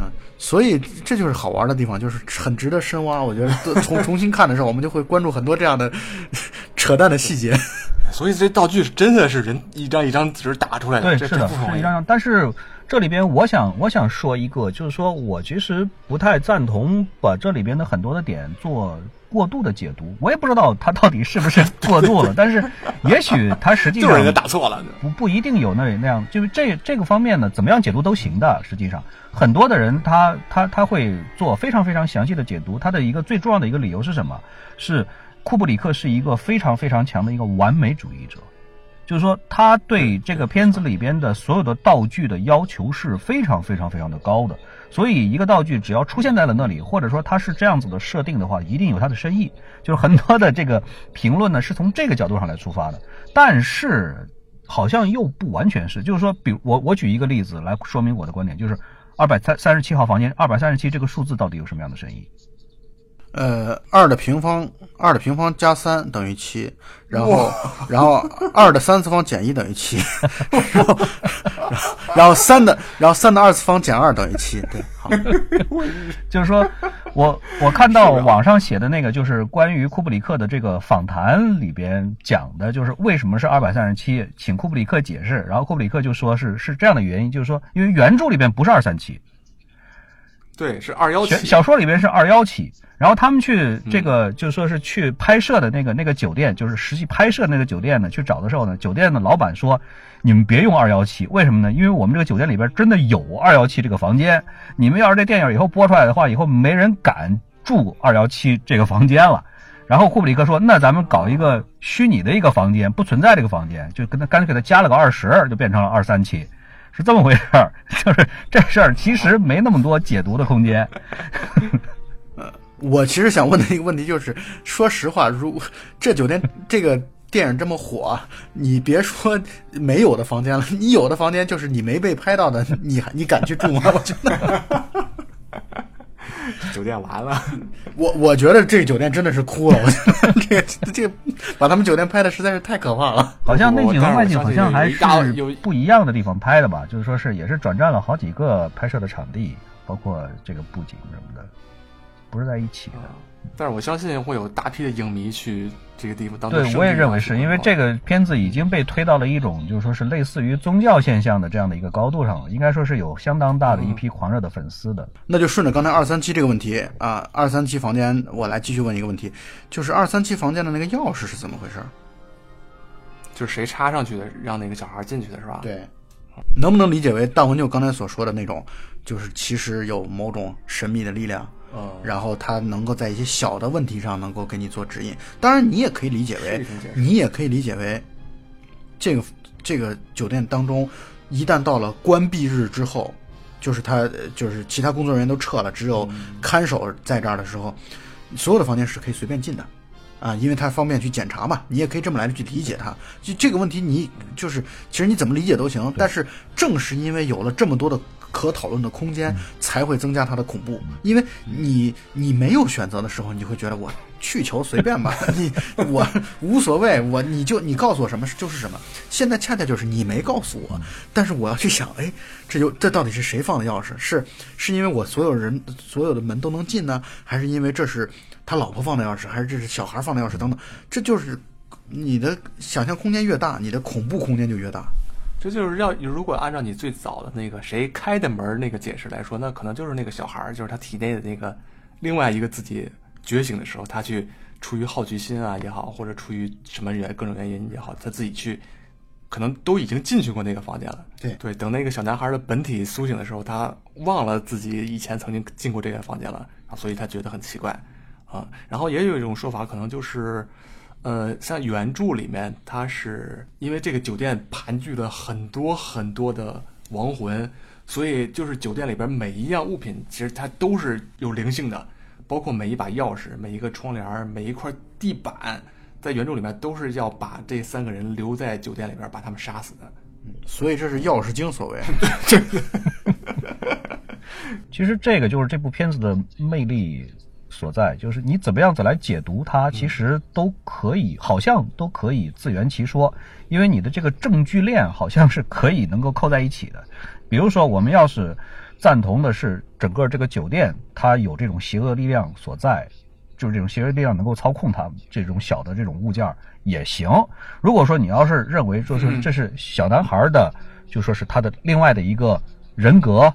嗯，所以这就是好玩的地方，就是很值得深挖。我觉得重 重新看的时候，我们就会关注很多这样的 扯淡的细节。所以这道具是真的是人一张一张纸打出来的，对，是的，是一张张。但是这里边，我想我想说一个，就是说我其实不太赞同把这里边的很多的点做。过度的解读，我也不知道他到底是不是过度了，但是也许他实际上就是人家打错了，不不一定有那那样，就是这这个方面呢，怎么样解读都行的。实际上，很多的人他他他会做非常非常详细的解读，他的一个最重要的一个理由是什么？是库布里克是一个非常非常强的一个完美主义者，就是说他对这个片子里边的所有的道具的要求是非常非常非常的高的。所以，一个道具只要出现在了那里，或者说它是这样子的设定的话，一定有它的深意。就是很多的这个评论呢，是从这个角度上来出发的。但是，好像又不完全是。就是说，比如我我举一个例子来说明我的观点，就是二百三三十七号房间，二百三十七这个数字到底有什么样的深意？呃，二的平方，二的平方加三等于七，然后，然后二的三次方减一等于七，然后，然后三的，然后三的二次方减二等于七，对，好，就是说我我看到网上写的那个，就是关于库布里克的这个访谈里边讲的，就是为什么是二百三十七，请库布里克解释，然后库布里克就说是是这样的原因，就是说因为原著里边不是二三七。对，是二幺七。小说里边是二幺七，然后他们去这个就说是去拍摄的那个那个酒店，就是实际拍摄那个酒店呢，去找的时候呢，酒店的老板说：“你们别用二幺七，为什么呢？因为我们这个酒店里边真的有二幺七这个房间，你们要是这电影以后播出来的话，以后没人敢住二幺七这个房间了。”然后库布里克说：“那咱们搞一个虚拟的一个房间，不存在这个房间，就跟他干脆给他加了个二十，就变成了二三七。”是这么回事儿，就是这事儿其实没那么多解读的空间。呃，我其实想问的一个问题就是，说实话，如这酒店这个电影这么火，你别说没有的房间了，你有的房间就是你没被拍到的，你还你敢去住吗？我觉得。酒店完了，我我觉得这酒店真的是哭了。我觉得这个这个把他们酒店拍的实在是太可怕了。好像内景和外景好像还是有不一样的地方拍的吧？就是说是也是转战了好几个拍摄的场地，包括这个布景什么的，不是在一起的。但是我相信会有大批的影迷去这个地方当。对，我也认为是因为这个片子已经被推到了一种就是说是类似于宗教现象的这样的一个高度上了，应该说是有相当大的一批狂热的粉丝的。那就顺着刚才二三七这个问题啊，二三七房间，我来继续问一个问题，就是二三七房间的那个钥匙是怎么回事？就是谁插上去的，让那个小孩进去的是吧？对，能不能理解为大文就刚才所说的那种，就是其实有某种神秘的力量？嗯，然后他能够在一些小的问题上能够给你做指引。当然，你也可以理解为，你也可以理解为，这个这个酒店当中，一旦到了关闭日之后，就是他就是其他工作人员都撤了，只有看守在这儿的时候，所有的房间是可以随便进的，啊，因为它方便去检查嘛。你也可以这么来去理解它。就这个问题，你就是其实你怎么理解都行。但是正是因为有了这么多的。可讨论的空间才会增加它的恐怖，因为你你没有选择的时候，你会觉得我去球随便吧，你我无所谓，我你就你告诉我什么就是什么。现在恰恰就是你没告诉我，但是我要去想，哎，这就这到底是谁放的钥匙？是是因为我所有人所有的门都能进呢，还是因为这是他老婆放的钥匙，还是这是小孩放的钥匙等等？这就是你的想象空间越大，你的恐怖空间就越大。这就是要如果按照你最早的那个谁开的门那个解释来说，那可能就是那个小孩儿，就是他体内的那个另外一个自己觉醒的时候，他去出于好奇心啊也好，或者出于什么原各种原因也好，他自己去可能都已经进去过那个房间了。对对，等那个小男孩的本体苏醒的时候，他忘了自己以前曾经进过这个房间了啊，所以他觉得很奇怪啊。然后也有一种说法，可能就是。呃，像原著里面，它是因为这个酒店盘踞了很多很多的亡魂，所以就是酒店里边每一样物品，其实它都是有灵性的，包括每一把钥匙、每一个窗帘、每一块地板，在原著里面都是要把这三个人留在酒店里边，把他们杀死的。所以这是钥匙精所谓。其实这个就是这部片子的魅力所在，就是你怎么样子来解读它，其实都可以，好像都可以自圆其说，因为你的这个证据链好像是可以能够扣在一起的。比如说，我们要是赞同的是整个这个酒店它有这种邪恶力量所在，就是这种邪恶力量能够操控它这种小的这种物件也行。如果说你要是认为说是这是小男孩的，就说是他的另外的一个人格。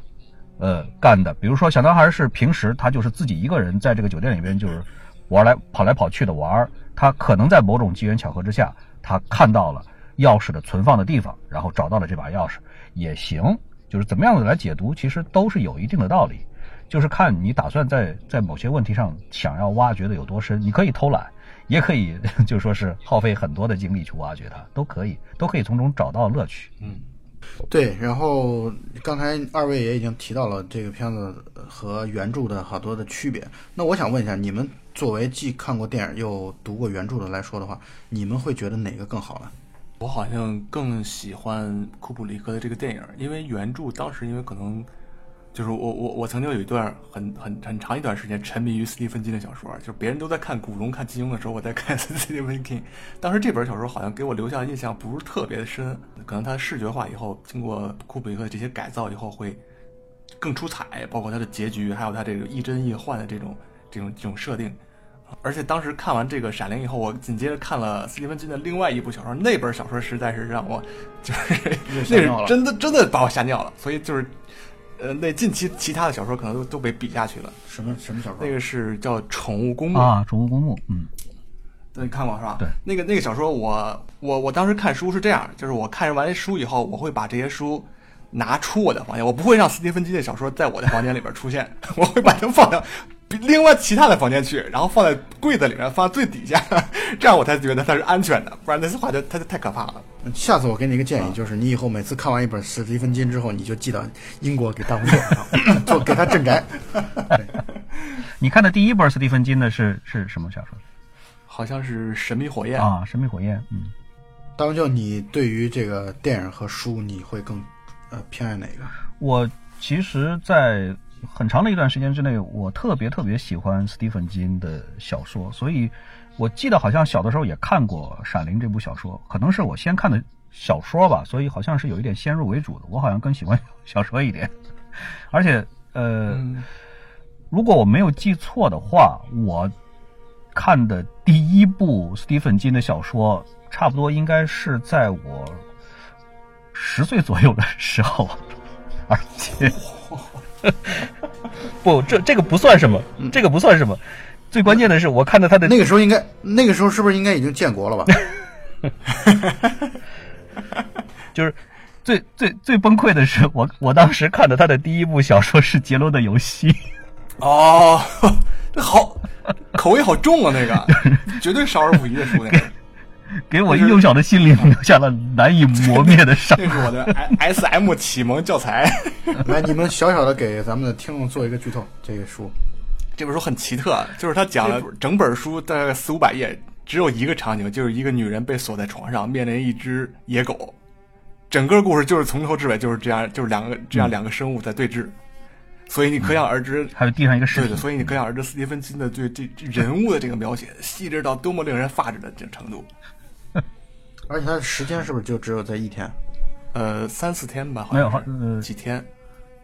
呃，干的，比如说小男孩是平时他就是自己一个人在这个酒店里边就是玩来跑来跑去的玩，他可能在某种机缘巧合之下，他看到了钥匙的存放的地方，然后找到了这把钥匙，也行，就是怎么样子来解读，其实都是有一定的道理，就是看你打算在在某些问题上想要挖掘的有多深，你可以偷懒，也可以 就说是耗费很多的精力去挖掘它，都可以，都可以从中找到乐趣。嗯。对，然后刚才二位也已经提到了这个片子和原著的好多的区别。那我想问一下，你们作为既看过电影又读过原著的来说的话，你们会觉得哪个更好呢？我好像更喜欢库布里克的这个电影，因为原著当时因为可能。就是我我我曾经有一段很很很长一段时间沉迷于斯蒂芬金的小说，就是别人都在看古龙看金庸的时候，我在看斯蒂芬金。当时这本小说好像给我留下的印象不是特别的深，可能它视觉化以后，经过库布里克这些改造以后会更出彩，包括它的结局，还有它这个亦真亦幻的这种这种这种设定。而且当时看完这个《闪灵》以后，我紧接着看了斯蒂芬金的另外一部小说，那本小说实在是让我 就是那是真的真的把我吓尿了，所以就是。呃，那近期其他的小说可能都都被比下去了。什么什么小说？那个是叫《宠物公墓》啊，《宠物公墓》。嗯，那你看过是吧？对，那个那个小说，我我我当时看书是这样，就是我看完书以后，我会把这些书拿出我的房间，我不会让斯蒂芬金的小说在我的房间里边出现，我会把它放到。另外其他的房间去，然后放在柜子里面，放最底下，这样我才觉得它是安全的，不然那些话就它就太可怕了。下次我给你一个建议，就是你以后每次看完一本史蒂芬金之后，你就寄到英国给大红 做，做给他镇宅。你看的第一本史蒂芬金的是是什么小说？好像是《神秘火焰》啊，《神秘火焰》。嗯，大红舅，你对于这个电影和书，你会更呃偏爱哪个？我其实，在。很长的一段时间之内，我特别特别喜欢斯蒂芬金的小说，所以我记得好像小的时候也看过《闪灵》这部小说，可能是我先看的小说吧，所以好像是有一点先入为主的，我好像更喜欢 小说一点。而且，呃，如果我没有记错的话，我看的第一部斯蒂芬金的小说，差不多应该是在我十岁左右的时候，而且。不，这这个不算什么，这个不算什么。最关键的是，我看到他的那个时候，应该那个时候是不是应该已经建国了吧？就是最最最崩溃的是，我我当时看的他的第一部小说是《杰罗的游戏》。哦，这好口味好重啊！那个绝对少儿不宜的书，那个。给我幼小的心灵留下了难以磨灭的伤。这是我的 S M 启蒙教材。来，你们小小的给咱们的听众做一个剧透。这个书，这本书很奇特，就是他讲了整本书大概四五百页，只有一个场景，就是一个女人被锁在床上，面临一只野狗。整个故事就是从头至尾就是这样，就是两个这样两个生物在对峙。所以你可想而知，还有地上一个尸体。所以你可想而知，斯蒂芬金的对这人物的这个描写细致到多么令人发指的这程度。而且它的时间是不是就只有在一天？呃，三四天吧，好像几天，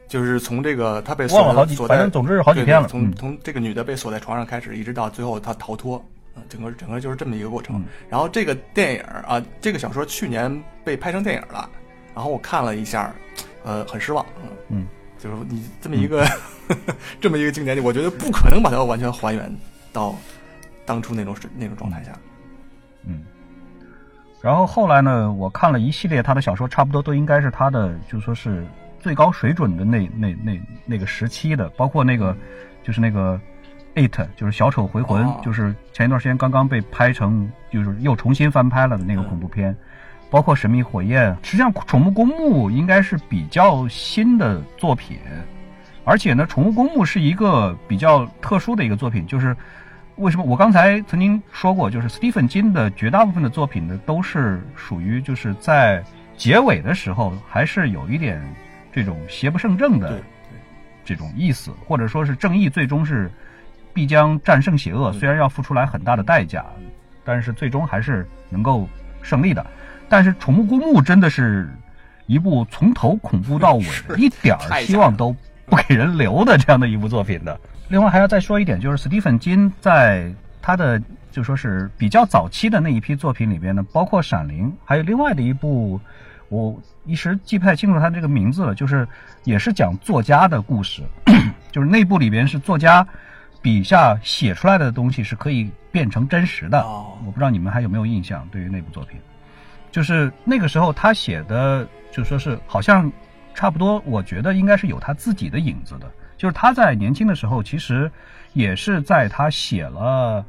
就是从这个他被忘了好几，反正总之是好几天了。从从这个女的被锁在床上开始，一直到最后她逃脱，整个整个就是这么一个过程。然后这个电影啊，这个小说去年被拍成电影了，然后我看了一下，呃，很失望。嗯，就是你这么一个 这么一个经典，我觉得不可能把它完全还原到当初那种那种状态下。嗯。然后后来呢，我看了一系列他的小说，差不多都应该是他的，就说是最高水准的那那那那个时期的，包括那个就是那个《It》，就是《小丑回魂》，就是前一段时间刚刚被拍成，就是又重新翻拍了的那个恐怖片。包括《神秘火焰》，实际上《宠物公墓》应该是比较新的作品，而且呢，《宠物公墓》是一个比较特殊的一个作品，就是为什么？我刚才曾经说过，就是斯蒂芬金的绝大部分的作品呢，都是属于就是在结尾的时候还是有一点这种邪不胜正的这种意思，或者说是正义最终是必将战胜邪恶，虽然要付出来很大的代价，但是最终还是能够胜利的。但是《宠物公墓》真的是一部从头恐怖到尾，一点儿希望都不给人留的这样的一部作品的。另外还要再说一点，就是斯蒂芬金在他的就说是比较早期的那一批作品里边呢，包括《闪灵》，还有另外的一部，我一时记不太清楚他这个名字了，就是也是讲作家的故事，就是那部里边是作家笔下写出来的东西是可以变成真实的。哦我不知道你们还有没有印象，对于那部作品，就是那个时候他写的，就说是好像差不多，我觉得应该是有他自己的影子的。就是他在年轻的时候，其实也是在他写了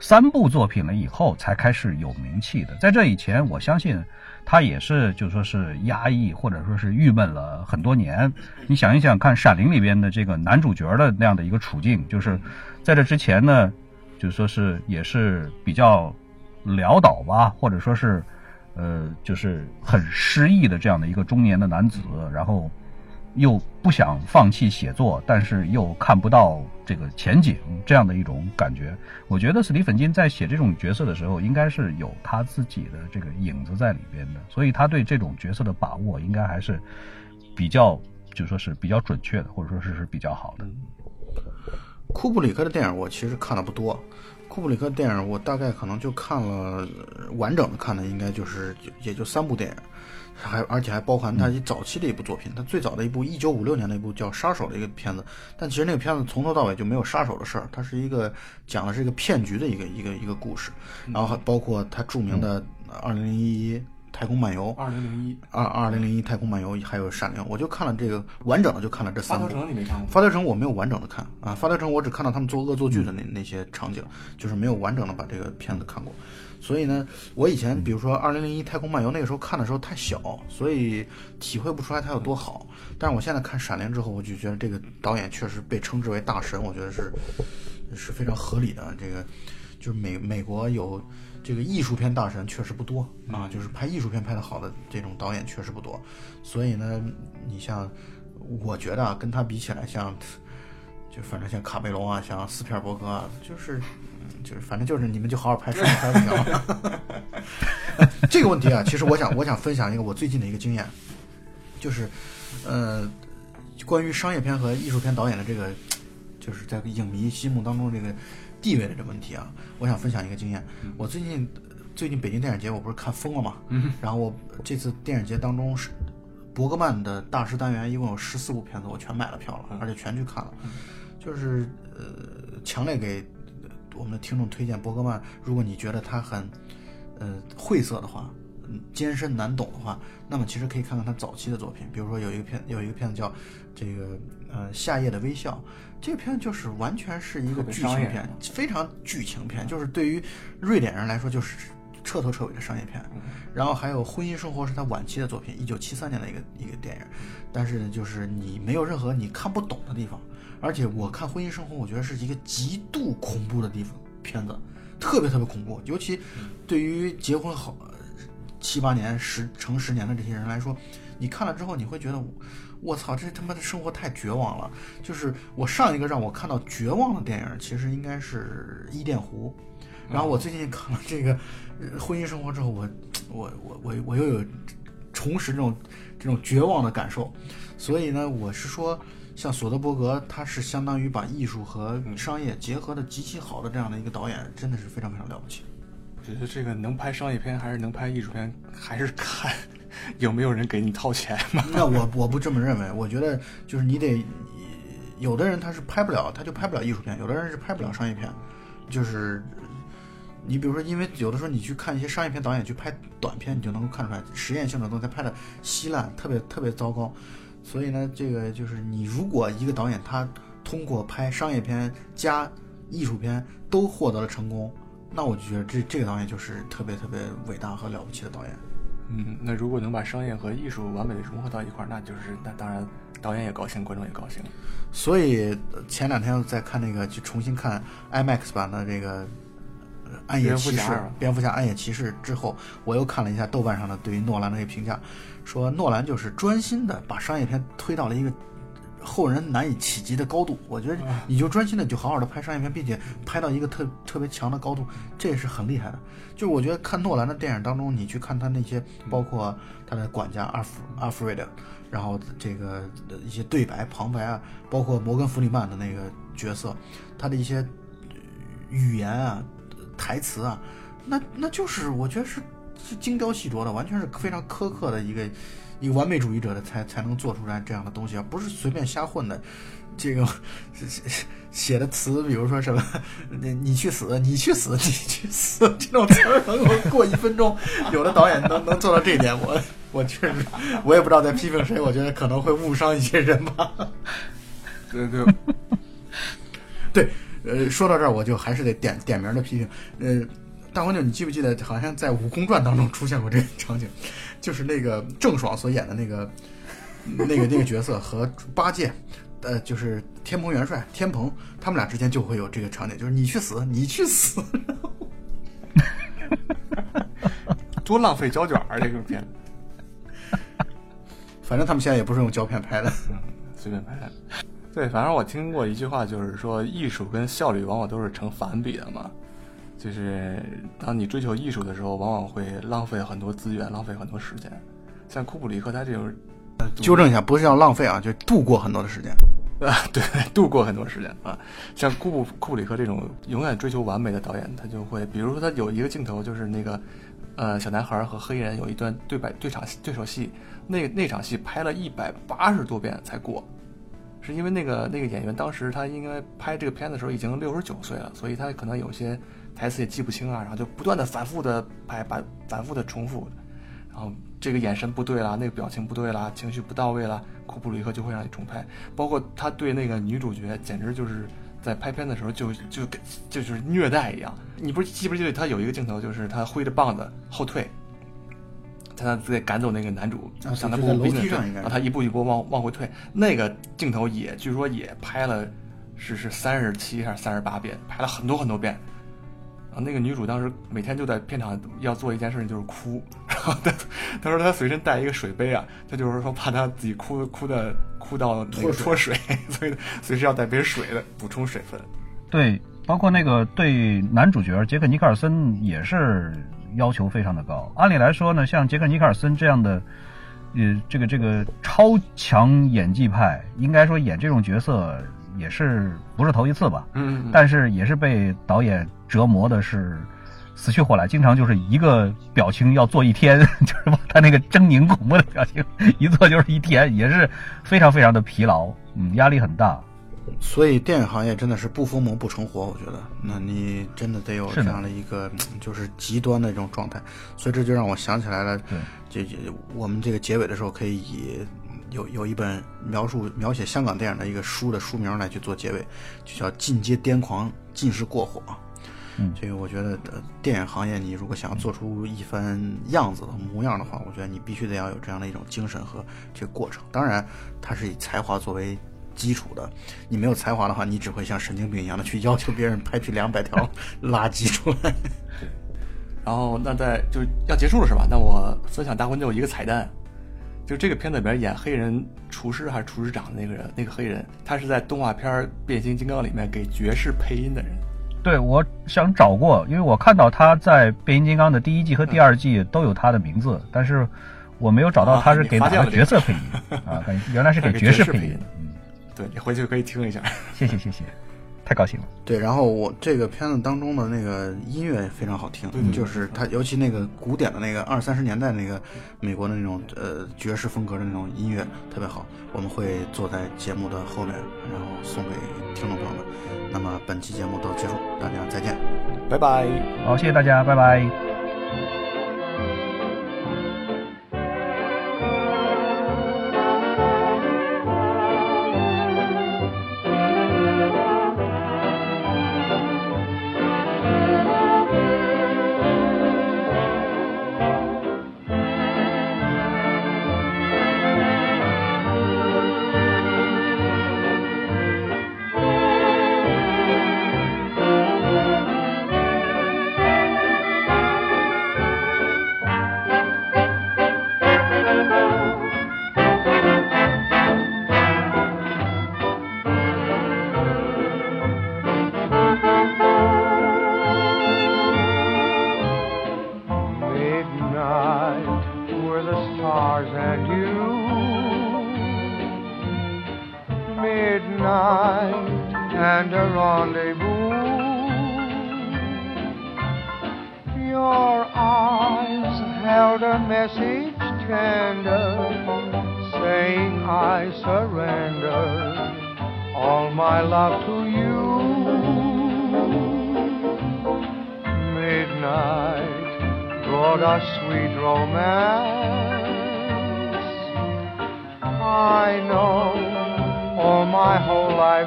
三部作品了以后，才开始有名气的。在这以前，我相信他也是就说是压抑或者说是郁闷了很多年。你想一想看，《闪灵》里边的这个男主角的那样的一个处境，就是在这之前呢，就说是也是比较潦倒吧，或者说是呃，就是很失意的这样的一个中年的男子，然后又不想放弃写作，但是又看不到这个前景，这样的一种感觉。我觉得史蒂芬金在写这种角色的时候，应该是有他自己的这个影子在里边的，所以他对这种角色的把握应该还是比较，就说是比较准确的，或者说是是比较好的。库布里克的电影我其实看的不多，库布里克电影我大概可能就看了完整的看的应该就是也就三部电影，还而且还包含他一早期的一部作品，他最早的一部一九五六年的一部叫《杀手》的一个片子，但其实那个片子从头到尾就没有杀手的事儿，它是一个讲的是一个骗局的一个一个一个故事，然后还包括他著名的《二零零一太空漫游》二零零一，二二零零一太空漫游还有《闪灵》，我就看了这个完整的，就看了这三部发条。城你没看过？发条城我没有完整的看啊，发条城我只看到他们做恶作剧的那那些场景，就是没有完整的把这个片子看过。所以呢，我以前比如说《二零零一太空漫游》那个时候看的时候太小，所以体会不出来它有多好。但是我现在看《闪灵》之后，我就觉得这个导演确实被称之为大神，我觉得是是非常合理的。这个就是美美国有这个艺术片大神确实不多啊，就是拍艺术片拍得好的这种导演确实不多。所以呢，你像我觉得啊，跟他比起来，像就反正像卡梅隆啊，像斯皮尔伯格啊，就是嗯就是反正就是你们就好好拍商业片就行了。这个问题啊，其实我想我想分享一个我最近的一个经验，就是呃，关于商业片和艺术片导演的这个，就是在影迷心目当中这个地位的这个问题啊，我想分享一个经验。我最近最近北京电影节我不是看疯了嘛，然后我这次电影节当中是伯格曼的大师单元一共有十四部片子，我全买了票了，而且全去看了，就是呃，强烈给呃我们的听众推荐伯格曼。如果你觉得他很呃晦涩的话，嗯艰深难懂的话，那么其实可以看看他早期的作品，比如说有一个片有一个片子叫这个呃夏夜的微笑，这个片子就是完全是一个剧情片，非常剧情片，就是对于瑞典人来说就是彻头彻尾的商业片。然后还有《婚姻生活》是他晚期的作品，一九七三年的一个一个电影，但是呢，就是你没有任何你看不懂的地方，而且我看《婚姻生活》，我觉得是一个极度恐怖的地方片子，特别特别恐怖，尤其对于结婚好七八年、十成十年的这些人来说，你看了之后，你会觉得，我操，这他妈的生活太绝望了。就是我上一个让我看到绝望的电影，其实应该是《伊甸湖》，然后我最近看了这个呃《婚姻生活》之后，我我我我我又有重拾这种这种绝望的感受，所以呢，我是说，像索德伯格，他是相当于把艺术和商业结合的极其好的这样的一个导演，真的是非常非常了不起。我觉得这个能拍商业片还是能拍艺术片，还是看有没有人给你掏钱吗。那我我不这么认为，我觉得就是你得，有的人他是拍不了，他就拍不了艺术片；有的人是拍不了商业片，就是你比如说，因为有的时候你去看一些商业片导演去拍短片，你就能够看出来实验性的东西他拍的稀烂，特别特别糟糕。所以呢，这个就是你如果一个导演他通过拍商业片加艺术片都获得了成功，那我就觉得这这个导演就是特别特别伟大和了不起的导演。嗯，那如果能把商业和艺术完美的融合到一块儿，那就是那当然导演也高兴，观众也高兴。所以呃前两天在看那个，去重新看 IMAX 版的这个呃《暗夜骑士蝙蝠侠暗夜骑士之后，我又看了一下豆瓣上的对于诺兰的一个评价，说诺兰就是专心的把商业片推到了一个后人难以企及的高度。我觉得你就专心的就好好的拍商业片，并且拍到一个特特别强的高度，这也是很厉害的。就是我觉得看诺兰的电影当中，你去看他那些，包括他的管家阿弗阿弗瑞德，然后这个呃一些对白旁白啊，包括摩根弗里曼的那个角色，他的一些呃语言啊、台词啊，那那就是我觉得是是精雕细琢的，完全是非常苛刻的一个一个完美主义者的才才能做出来这样的东西，而不是随便瞎混的。这个写 写的词，比如说什么，你你去死，你去死，你去死，这种词儿能够过一分钟，有的导演能能做到这一点，我我确实，我也不知道在批评谁，我觉得可能会误伤一些人吧。对对，对，呃，说到这儿，我就还是得点点名的批评，呃。大黄牛，你记不记得，好像在《武功传》当中出现过这个场景，就是那个郑爽所演的那个那个那个角色和八戒，呃，就是天蓬元帅天蓬，他们俩之间就会有这个场景，就是你去死，你去死。多浪费胶卷儿这个片，反正他们现在也不是用胶片拍的。嗯，随便拍。对，反正我听过一句话，就是说艺术跟效率往往都是成反比的嘛。就是当你追求艺术的时候，往往会浪费很多资源，浪费很多时间。像库布里克他这种，纠正一下，不是要浪费啊，就度过很多的时间。啊，对，度过很多时间啊。像库布库布里克这种永远追求完美的导演，他就会，比如说他有一个镜头，就是那个，呃，小男孩和黑人有一段对白对场对手戏，那那场戏拍了一百八十多遍才过，是因为那个那个演员当时他应该拍这个片子的时候已经六十九岁了，所以他可能有些台词也记不清啊，然后就不断的反复的拍，把反复的重复，然后这个眼神不对啦，那个表情不对啦，情绪不到位啦，库布里克就会让你重拍。包括他对那个女主角，简直就是在拍片的时候就就跟就是虐待一样。你不是记不记得他有一个镜头，就是他挥着棒子后退，他在赶走那个男主，啊向他就在楼步步逼近然后他一步一步往往回退，那个镜头也据说也拍了是是三十七还是三十八遍，拍了很多很多遍。然后那个女主当时每天就在片场要做一件事情，就是哭。然后她她说她随身带一个水杯啊，她就是说怕她自己哭哭的哭到那个脱水，所以随时要带杯水的补充水分。对，包括那个对男主角杰克尼克尔森也是要求非常的高。按理来说呢，像杰克尼克尔森这样的，呃，这个这个超强演技派，应该说演这种角色也是不是头一次吧？嗯但是也是被导演折磨的是死去活来，经常就是一个表情要做一天，就是把他那个狰狞恐怖的表情一做就是一天，也是非常非常的疲劳，嗯，压力很大。所以电影行业真的是不疯魔不成活，我觉得，那你真的得有这样的一个嗯就是极端的这种状态，所以这就让我想起来了，对，这这我们这个结尾的时候可以以有有一本描述描写香港电影的一个书的书名来去做结尾，就叫《进阶癫狂，尽是过火》。嗯这个我觉得，呃，电影行业你如果想要做出一番样子的模样的话，我觉得你必须得要有这样的一种精神和这个过程。当然，它是以才华作为基础的。你没有才华的话，你只会像神经病一样的去 要求别人拍出两百条 垃圾出来。然后那在就要结束了是吧？那我分享大婚就一个彩蛋，就这个片子里边演黑人厨师还是厨师长的那个人，那个黑人，他是在动画片《变形金刚》里面给爵士配音的人。对，我想找过，因为我看到他在《变形金刚》的第一季和第二季都有他的名字，但是我没有找到他是给哪个角色配音 啊？感原来是给爵士配音。嗯，对你回去可以听一下。谢 谢谢谢，太高兴了。对，然后我这个片子当中的那个音乐非常好听，对对对就是它，尤其那个古典的那个二三十年代那个美国的那种呃爵士风格的那种音乐特别好。我们会坐在节目的后面，然后送给听众朋友们。那么本期节目到此结束，大家再见。拜拜。好，谢谢大家，拜拜。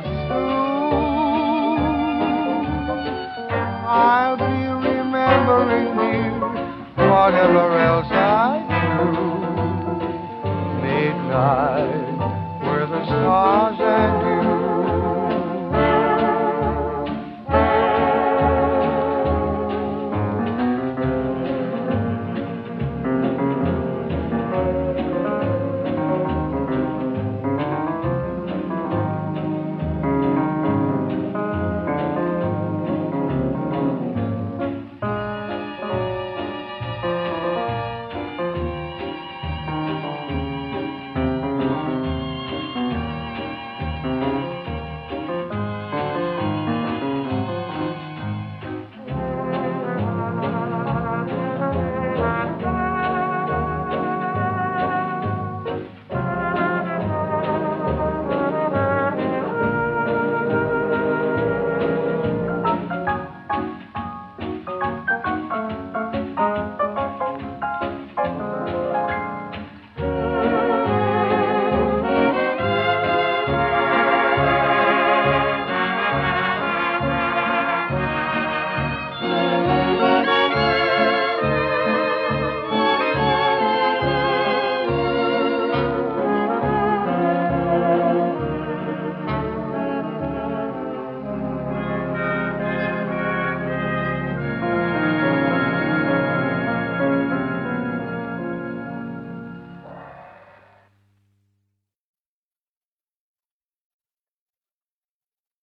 Through. I'll be remembering you, whatever else